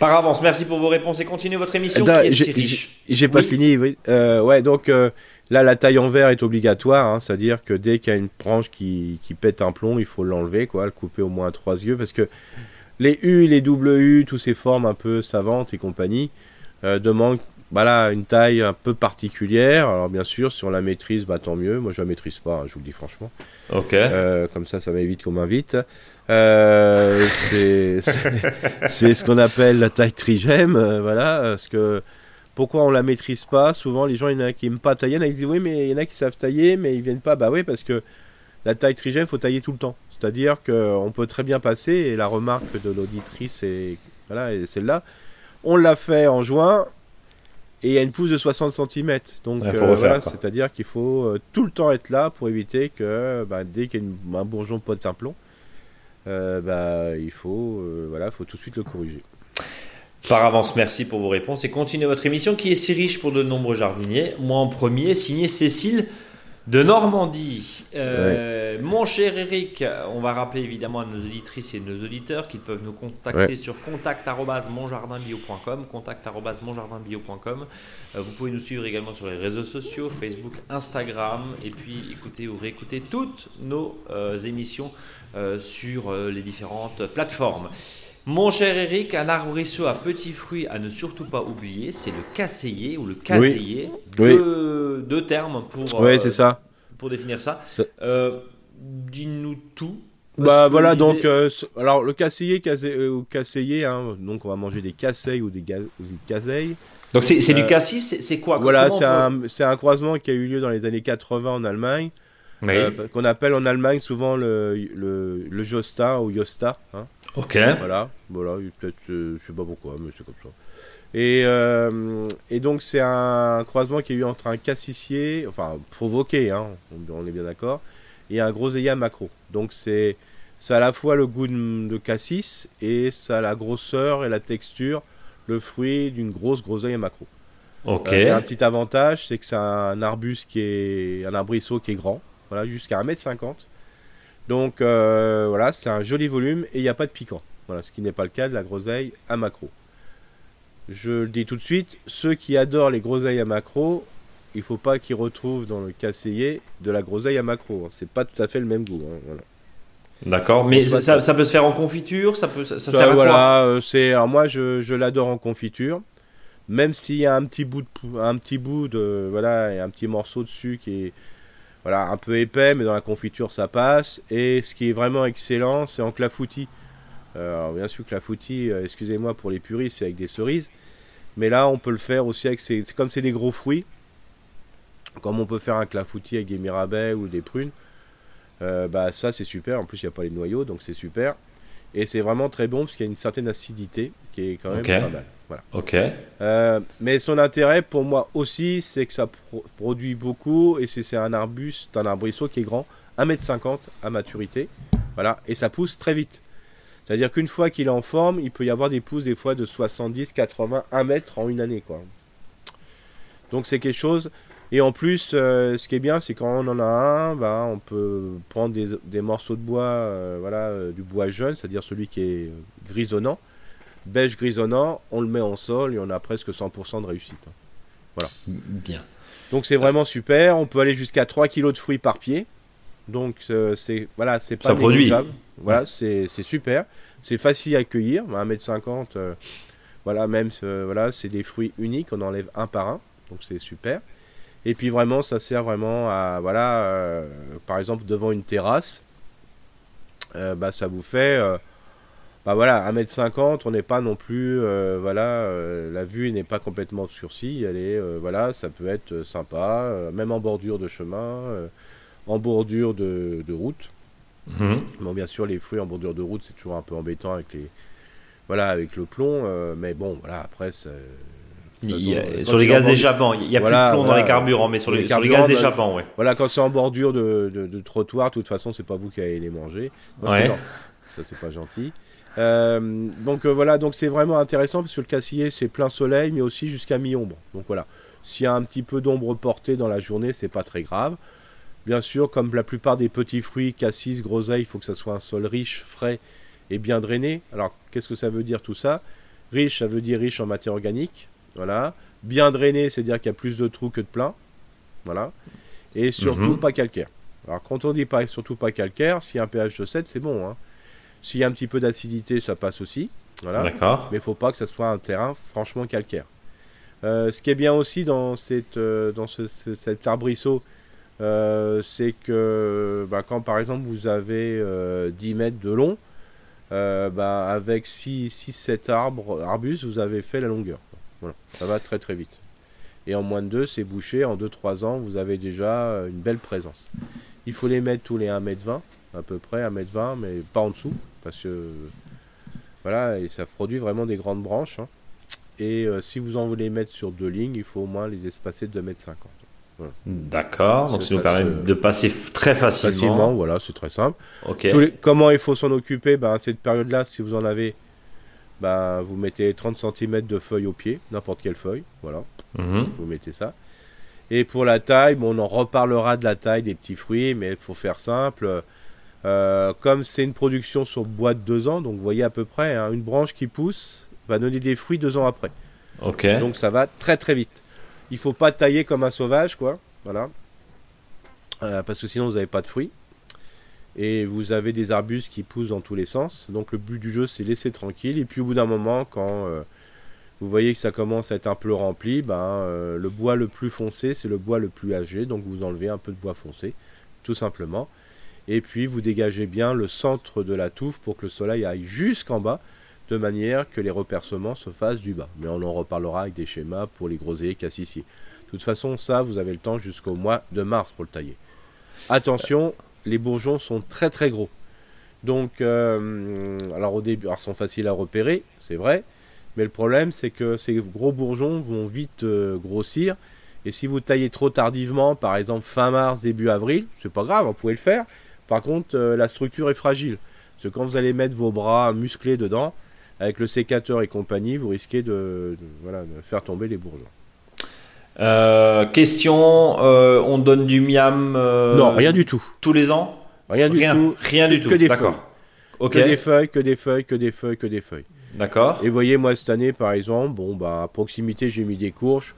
Par avance, merci pour vos réponses et continuez votre émission qui est si j'ai- riche. J'ai pas Oui. fini, oui. Euh, ouais, donc euh, là, la taille en verre est obligatoire, hein, c'est-à-dire que dès qu'il y a une branche qui, qui pète un plomb, il faut l'enlever, quoi, le couper au moins à trois yeux, parce que les U, les U, toutes ces formes un peu savantes et compagnie, euh, demandent voilà, une taille un peu particulière. Alors bien sûr, si on la maîtrise, bah, tant mieux. Moi, je la maîtrise pas, hein, je vous le dis franchement. Ok. Euh, comme ça, ça m'évite qu'on m'invite. Euh, c'est ce qu'on appelle la taille trigème, euh, voilà. Parce que pourquoi on la maîtrise pas? Souvent, les gens, il y en a qui aiment pas tailler, il y en a qui disent oui, mais il y en a qui savent tailler, mais ils viennent pas. Bah oui, parce que la taille trigème, faut tailler tout le temps. C'est-à-dire qu'on peut très bien passer, et la remarque de l'auditrice est voilà, celle-là, on l'a fait en juin. Et il y a une pousse de 60 cm. Donc, Ouais, euh, voilà, c'est-à-dire qu'il faut euh, tout le temps être là pour éviter que bah, dès qu'il y a une- un bourgeon pote un plomb, euh, bah, il faut, voilà, faut tout de suite le corriger. Par avance, merci pour vos réponses et continuez votre émission qui est si riche pour de nombreux jardiniers. Moi en premier, signé Cécile de Normandie. Euh, Mon cher Eric, on va rappeler évidemment à nos auditrices et nos auditeurs qu'ils peuvent nous contacter Ouais. sur contact@monjardinbio.com, contact@monjardinbio.com. Euh, vous pouvez nous suivre également sur les réseaux sociaux, Facebook, Instagram, et puis écouter ou réécouter toutes nos euh, émissions sur les différentes plateformes. Mon cher Eric, un arbrisseau à petits fruits à ne surtout pas oublier, c'est le casseiller ou le caseiller. Oui. Deux, deux termes pour, Oui, euh, c'est ça. pour définir ça. Ça- Euh, Dis-nous tout. Bah voilà, donc, euh, alors le casseiller, casé- euh, ou casseiller, hein, donc on va manger des casseilles ou des, ga- ou des caseilles. Donc c'est c'est du euh, cassis, c'est quoi? Voilà, c'est un, c'est un croisement qui a eu lieu dans les années 80 en Allemagne, Oui. euh, qu'on appelle en Allemagne souvent le, le, le Josta ou Josta. Hein. Ok. Voilà, voilà, il- peut-être, euh, je sais pas pourquoi, mais c'est comme ça. Et, euh, et donc c'est un croisement qui a eu entre un cassissier, enfin provoqué, hein, on, est bien d'accord, et un groseillat macro. Donc c'est ça à la fois le goût de, de cassis et ça a la grosseur et la texture, le fruit d'une grosse groseille macro. Ok. Euh, un petit avantage, c'est que c'est un arbuste qui est un arbrisseau qui est grand, voilà, jusqu'à 1m50. Donc euh, voilà, c'est un joli volume et il n'y a pas de piquant. Voilà, ce qui n'est pas le cas de la groseille à macro. Je le dis tout de suite, ceux qui adorent les groseilles à macro, il faut pas qu'il retrouve dans le casseillet de la groseille à macro. C'est pas tout à fait le même goût. hein, voilà. D'accord. Mais ça, peut se faire en confiture Ça, peut, ça, ça Ça, sert à quoi? voilà, euh, c'est alors moi je, je l'adore en confiture. Même s'il y a un petit bout de pou- un petit bout de voilà et un petit morceau dessus qui est voilà un peu épais, mais dans la confiture ça passe. Et ce qui est vraiment excellent, c'est en clafoutis. Euh, alors bien sûr clafoutis, euh, excusez-moi pour les puristes, c'est avec des cerises. Mais là, on peut le faire aussi avec ces, c'est comme c'est des gros fruits, comme on peut faire un clafoutis avec des mirabelles ou des prunes. euh, bah ça c'est super. En plus, il n'y a pas les noyaux, donc c'est super. Et c'est vraiment très bon parce qu'il y a une certaine acidité qui est quand même pas mal. Voilà. Ok. Euh, mais son intérêt pour moi aussi, c'est que ça pro- produit beaucoup et c'est c'est un arbuste, un arbrisseau qui est grand, 1m50 à maturité. Voilà, et ça pousse très vite. C'est-à-dire qu'une fois qu'il est en forme, il peut y avoir des pousses des fois de 70, 80, 1 mètre en une année. Quoi. Donc c'est quelque chose. Et en plus, euh, ce qui est bien, c'est quand on en a un, bah, on peut prendre des, des morceaux de bois, euh, voilà, euh, du bois jeune, c'est-à-dire celui qui est grisonnant, beige grisonnant, on le met en sol et on a presque 100% de réussite. Bien. Donc c'est vraiment super. On peut aller jusqu'à 3 kg de fruits par pied. Donc c'est voilà, c'est pas Ça produit. Voilà, c'est super. C'est facile à cueillir, 1m50. euh, voilà, même voilà, c'est des fruits uniques, on enlève un par un. Donc c'est super. Et puis vraiment, ça sert vraiment à voilà, euh, par exemple devant une terrasse, euh, bah ça vous fait euh, bah voilà, 1m50, on n'est pas non plus, voilà, la vue n'est pas complètement obscurcie, elle est, voilà, ça peut être sympa, même en bordure de chemin, en bordure de, de route. Mhm. Bon, bien sûr, les fruits en bordure de route, c'est toujours un peu embêtant avec les, voilà, avec le plomb, mais bon, voilà, après, c'est- façon, quand sur les gaz d'échappement, il n'y a Voilà, plus de plomb dans les carburants, mais sur les, Les sur les carburants, gaz d'échappement, ouais. Voilà, quand c'est en bordure de, de- de trottoir, de toute façon, c'est pas vous qui allez les manger. Non, Ouais. Ça, c'est pas gentil. Euh, donc euh, voilà, donc c'est vraiment intéressant parce que le cassier, c'est plein soleil, mais aussi jusqu'à mi-ombre. Donc voilà, s'il y a un petit peu d'ombre portée dans la journée, c'est pas très grave. Bien sûr, comme la plupart des petits fruits, cassis, groseilles, il faut que ça soit un sol riche, frais et bien drainé. Alors, qu'est-ce que ça veut dire tout ça? Riche, ça veut dire riche en matière organique. Voilà. Bien drainé, c'est-à-dire qu'il y a plus de trous que de plein. Voilà. Et surtout Mhm. pas calcaire. Alors quand on dit pas, surtout pas calcaire, s'il y a un pH de 7, c'est bon. hein. S'il y a un petit peu d'acidité, ça passe aussi. Voilà. D'accord. Mais il faut pas que ça soit un terrain franchement calcaire. Euh, ce qui est bien aussi dans, cette, euh, dans ce- ce- cet arbrisseau, euh, c'est que bah, quand par exemple vous avez euh, 10 mètres de long, bah, avec 6-7 arbres, arbustes, vous avez fait la longueur. Voilà. Ça va très très vite. Et en moins de 2, c'est bouché. En 2-3 ans, vous avez déjà euh, une belle présence. Il faut les mettre tous les 1m20, à peu près 1m20, mais pas en dessous. Parce que voilà, et ça produit vraiment des grandes branches. hein. Et euh, si vous en voulez mettre sur deux lignes, il faut au moins les espacer de 2m50. D'accord. Donc Ça, ça nous permet se- de passer très facilement. Facilement, voilà, c'est très simple. Ok. Tous les- Comment il faut s'en occuper? Ben, Cette période-là, si vous en avez, ben, vous mettez 30 cm de feuilles au pied, n'importe quelle feuille. Voilà, Mhm. vous mettez ça. Et pour la taille, bon, on en reparlera de la taille des petits fruits, mais pour faire simple, euh, comme c'est une production sur bois de 2 ans, donc vous voyez à peu près, hein, une branche qui pousse va donner des fruits 2 ans après. Ok. Donc ça va très très vite. Il faut pas tailler comme un sauvage, quoi. Voilà. Euh, parce que sinon vous n'avez pas de fruits. Et vous avez des arbustes qui poussent dans tous les sens. Donc le but du jeu c'est laisser tranquille. Et puis au bout d'un moment, quand euh, vous voyez que ça commence à être un peu rempli, ben, euh, le bois le plus foncé c'est le bois le plus âgé. Donc vous enlevez un peu de bois foncé, tout simplement. Et puis vous dégagez bien le centre de la touffe pour que le soleil aille jusqu'en bas de manière que les repercements se fassent du bas. Mais on en reparlera avec des schémas pour les groseilliers cassissiers. De toute façon, ça, vous avez le temps jusqu'au mois de mars pour le tailler. Attention, les bourgeons sont très très gros. Donc, euh, alors au début, ils sont faciles à repérer, c'est vrai. Mais le problème, c'est que ces gros bourgeons vont vite euh, grossir. Et si vous taillez trop tardivement, par exemple fin mars, début avril, c'est pas grave, vous pouvez le faire. Par contre, euh, la structure est fragile. Parce que quand vous allez mettre vos bras musclés dedans, avec le sécateur et compagnie, vous risquez de faire tomber les bourgeons. Euh, question euh, on donne du miam euh, non, rien du tout. tous les ans? Rien du Rien, tout. rien que- du tout. que des D'accord. Ok. Que des feuilles, que des feuilles, que des feuilles, que des feuilles. D'accord. Et vous voyez, moi, cette année, par exemple, bon, bah, à proximité, j'ai mis des courges.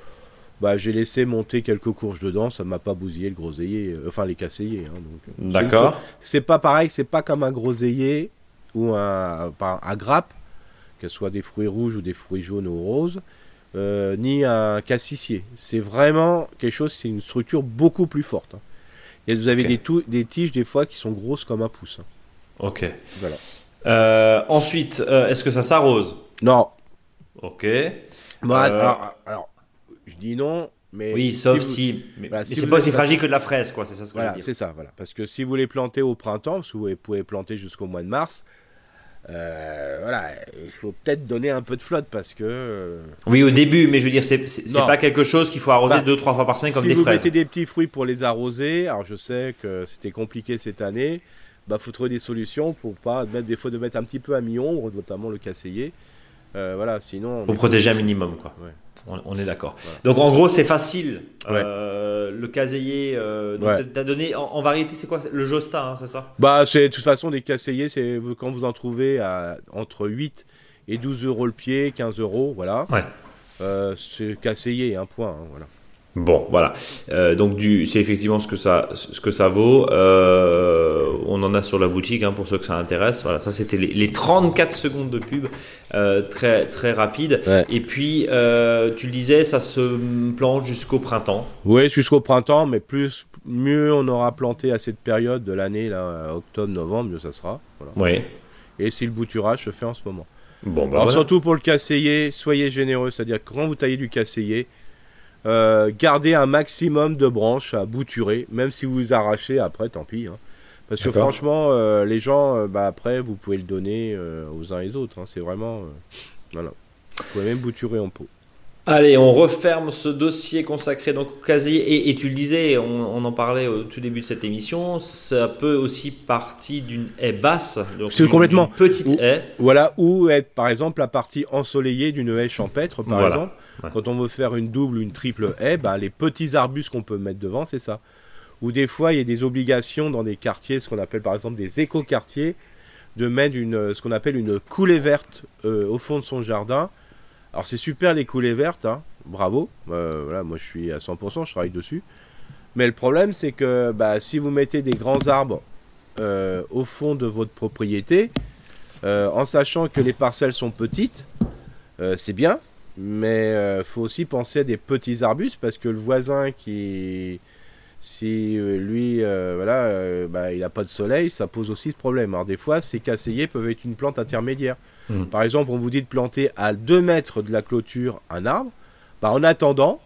Bah, j'ai laissé monter quelques courges dedans, ça m'a pas bousillé le groseillier, enfin les casseillers. hein, donc, D'accord. c'est pas pareil, c'est pas comme un groseillier ou un, à grappe, que ce soit des fruits rouges ou des fruits jaunes ou roses, euh, ni un cassissier. C'est vraiment quelque chose, c'est une structure beaucoup plus forte. hein. Et vous avez des, tiges des fois qui sont grosses comme un pouce. hein. Ok. Voilà. Euh, ensuite, euh, est-ce que ça s'arrose? Non. Ok. Bon, alors, alors, je dis non, mais Oui, sauf vous- si. Mais, Voilà, mais si c'est pas aussi fragile que de la fraise, quoi. C'est ça ce que Voilà, je veux dire. c'est ça, voilà. Parce que si vous les plantez au printemps, parce que vous pouvez planter jusqu'au mois de mars, euh, voilà, il faut peut-être donner un peu de flotte parce que euh, Oui, au début, mais je veux dire, c'est pas quelque chose qu'il faut arroser Bah, deux, trois fois par semaine comme si des vous fraises. des petits fruits pour les arroser, alors je sais que c'était compliqué cette année, bah faut trouver des solutions pour pas mettre des fois de mettre un petit peu à mi-ombre, notamment le casseiller. Euh, voilà, sinon. on Pour protéger un minimum, quoi. Ouais. On, on est d'accord. Voilà. Donc en gros, c'est facile. Ouais. Euh, le caseiller, euh, Ouais. t'as- donné en, en variété, c'est quoi? Le Josta, hein, c'est ça? Bah, c'est de toute façon des casseillers, c'est quand vous en trouvez à entre 8 et 12 euros le pied, 15 euros, voilà. Ouais. Euh, c'est casseiller, un point, hein, voilà. Bon, voilà. Euh, donc du, c'est effectivement ce que ça, ce que ça vaut. Euh, on en a sur la boutique hein, pour ceux que ça intéresse. Voilà, ça c'était les, les 34 secondes de pub, euh, très très rapide. Ouais. Et puis tu le disais, ça se plante jusqu'au printemps. Oui, jusqu'au printemps, mais plus mieux on aura planté à cette période de l'année, là, octobre, novembre, mieux ça sera. Voilà. Oui. Et si le bouturage se fait en ce moment. Bon, bah Alors voilà. surtout pour le casseiller, soyez généreux, c'est-à-dire quand vous taillez du casseiller, euh, gardez un maximum de branches à bouturer, même si vous arrachez après, tant pis. hein. Parce que franchement, euh, les gens, euh, bah, après, vous pouvez le donner euh, aux uns et aux autres. hein. C'est vraiment... euh, voilà. Vous pouvez même bouturer en pot. Allez, on referme ce dossier consacré donc au casier. Et, et tu le disais, on, on en parlait au tout début de cette émission, ça peut aussi partir d'une haie basse. donc C'est complètement. d'une petite Ou- haie. Voilà, ou être par exemple la partie ensoleillée d'une haie champêtre, par Voilà. exemple. Quand on veut faire une double ou une triple haie, bah, les petits arbustes qu'on peut mettre devant, c'est ça. Ou des fois, il y a des obligations dans des quartiers, ce qu'on appelle par exemple des éco-quartiers, de mettre euh, ce qu'on appelle une coulée verte euh, au fond de son jardin. Alors c'est super les coulées vertes, hein, bravo. Euh, moi je suis à 100%, je travaille dessus. Mais le problème, c'est que bah, si vous mettez des grands arbres au fond de votre propriété, en sachant que les parcelles sont petites, c'est bien, mais il faut aussi penser à des petits arbustes parce que le voisin qui, si euh, lui, euh, voilà, euh, bah, il n'a pas de soleil, ça pose aussi ce problème. Alors des fois, ces casseillers peuvent être une plante intermédiaire. Mhm. Par exemple, on vous dit de planter à 2 mètres de la clôture un arbre. Bah, en attendant,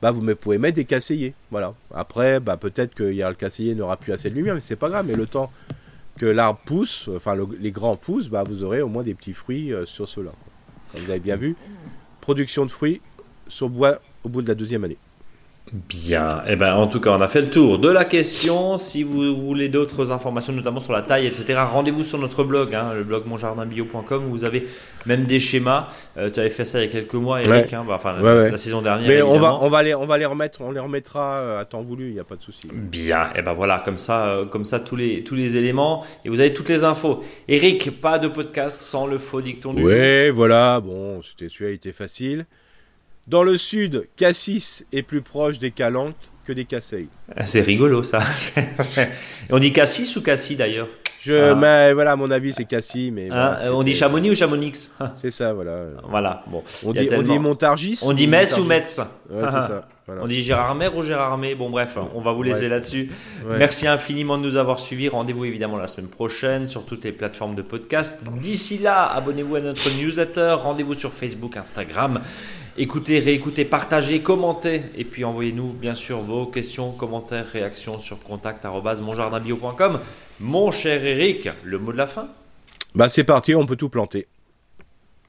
bah, vous pouvez mettre des casseillers. Voilà. Après, bah, peut-être que le casseiller n'aura plus assez de lumière, mais c'est pas grave. Mais le temps que l'arbre pousse, enfin le- les grands poussent, bah, vous aurez au moins des petits fruits euh, sur ceux-là. Comme vous avez bien vu, production de fruits sur bois au bout de la deuxième année. Bien, eh ben, en tout cas, on a fait le tour de la question. Si vous voulez d'autres informations, notamment sur la taille, etc., rendez-vous sur notre blog, hein, le blog monjardinbio.com, où vous avez même des schémas. Euh, tu avais fait ça il y a quelques mois, Eric, Ouais. hein, bah, enfin, Ouais, la, ouais. la saison dernière. Mais on va, on va les, on va les remettre, on les remettra euh, à temps voulu, il n'y a pas de souci. Bien, et ben voilà, comme ça, euh, comme ça tous les tous les éléments et vous avez toutes les infos. Eric, pas de podcast sans le faux dicton du jour. Ouais, voilà, bon, c'était celui-là, il était facile. Dans le sud, Cassis est plus proche des Calanques que des Casseilles. Ah, C'est rigolo ça. (laughs) on dit Cassis ou Cassis d'ailleurs Je, Ah. mais voilà, à mon avis, c'est Cassis, mais Hein, voilà, On dit Chamonix ou Chamonix C'est ça, voilà. (laughs) Voilà, bon. On dit, on tellement- dit Montargis. On dit Metz ou. Metz Ouais, ça. voilà. On dit Gérard Mer ou Gérard May Bon bref, on va vous laisser Ouais. là-dessus. Ouais. Merci infiniment de nous avoir suivis. Rendez-vous évidemment la semaine prochaine sur toutes les plateformes de podcast. D'ici là, abonnez-vous à notre newsletter. Rendez-vous sur Facebook, Instagram. Écoutez, réécoutez, partagez, commentez. Et puis envoyez-nous bien sûr vos questions, commentaires, réactions sur contact.monjardinbio.com. Mon cher Eric, le mot de la fin Bah, c'est parti, on peut tout planter.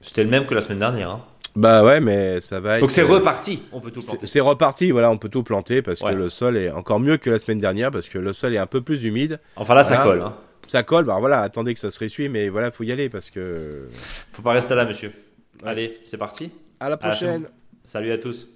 C'était le même que la semaine dernière. hein. Bah ouais, mais ça va être. Donc c'est reparti. On peut tout planter. c'est reparti, voilà, on peut tout planter parce Ouais. que le sol est encore mieux que la semaine dernière parce que le sol est un peu plus humide. Enfin là, ça colle. Hein. Ça colle, bah voilà, attendez que ça se ressuie, mais voilà, faut y aller parce que. Faut pas rester là, monsieur. Allez, c'est parti. À la prochaine. Salut à tous.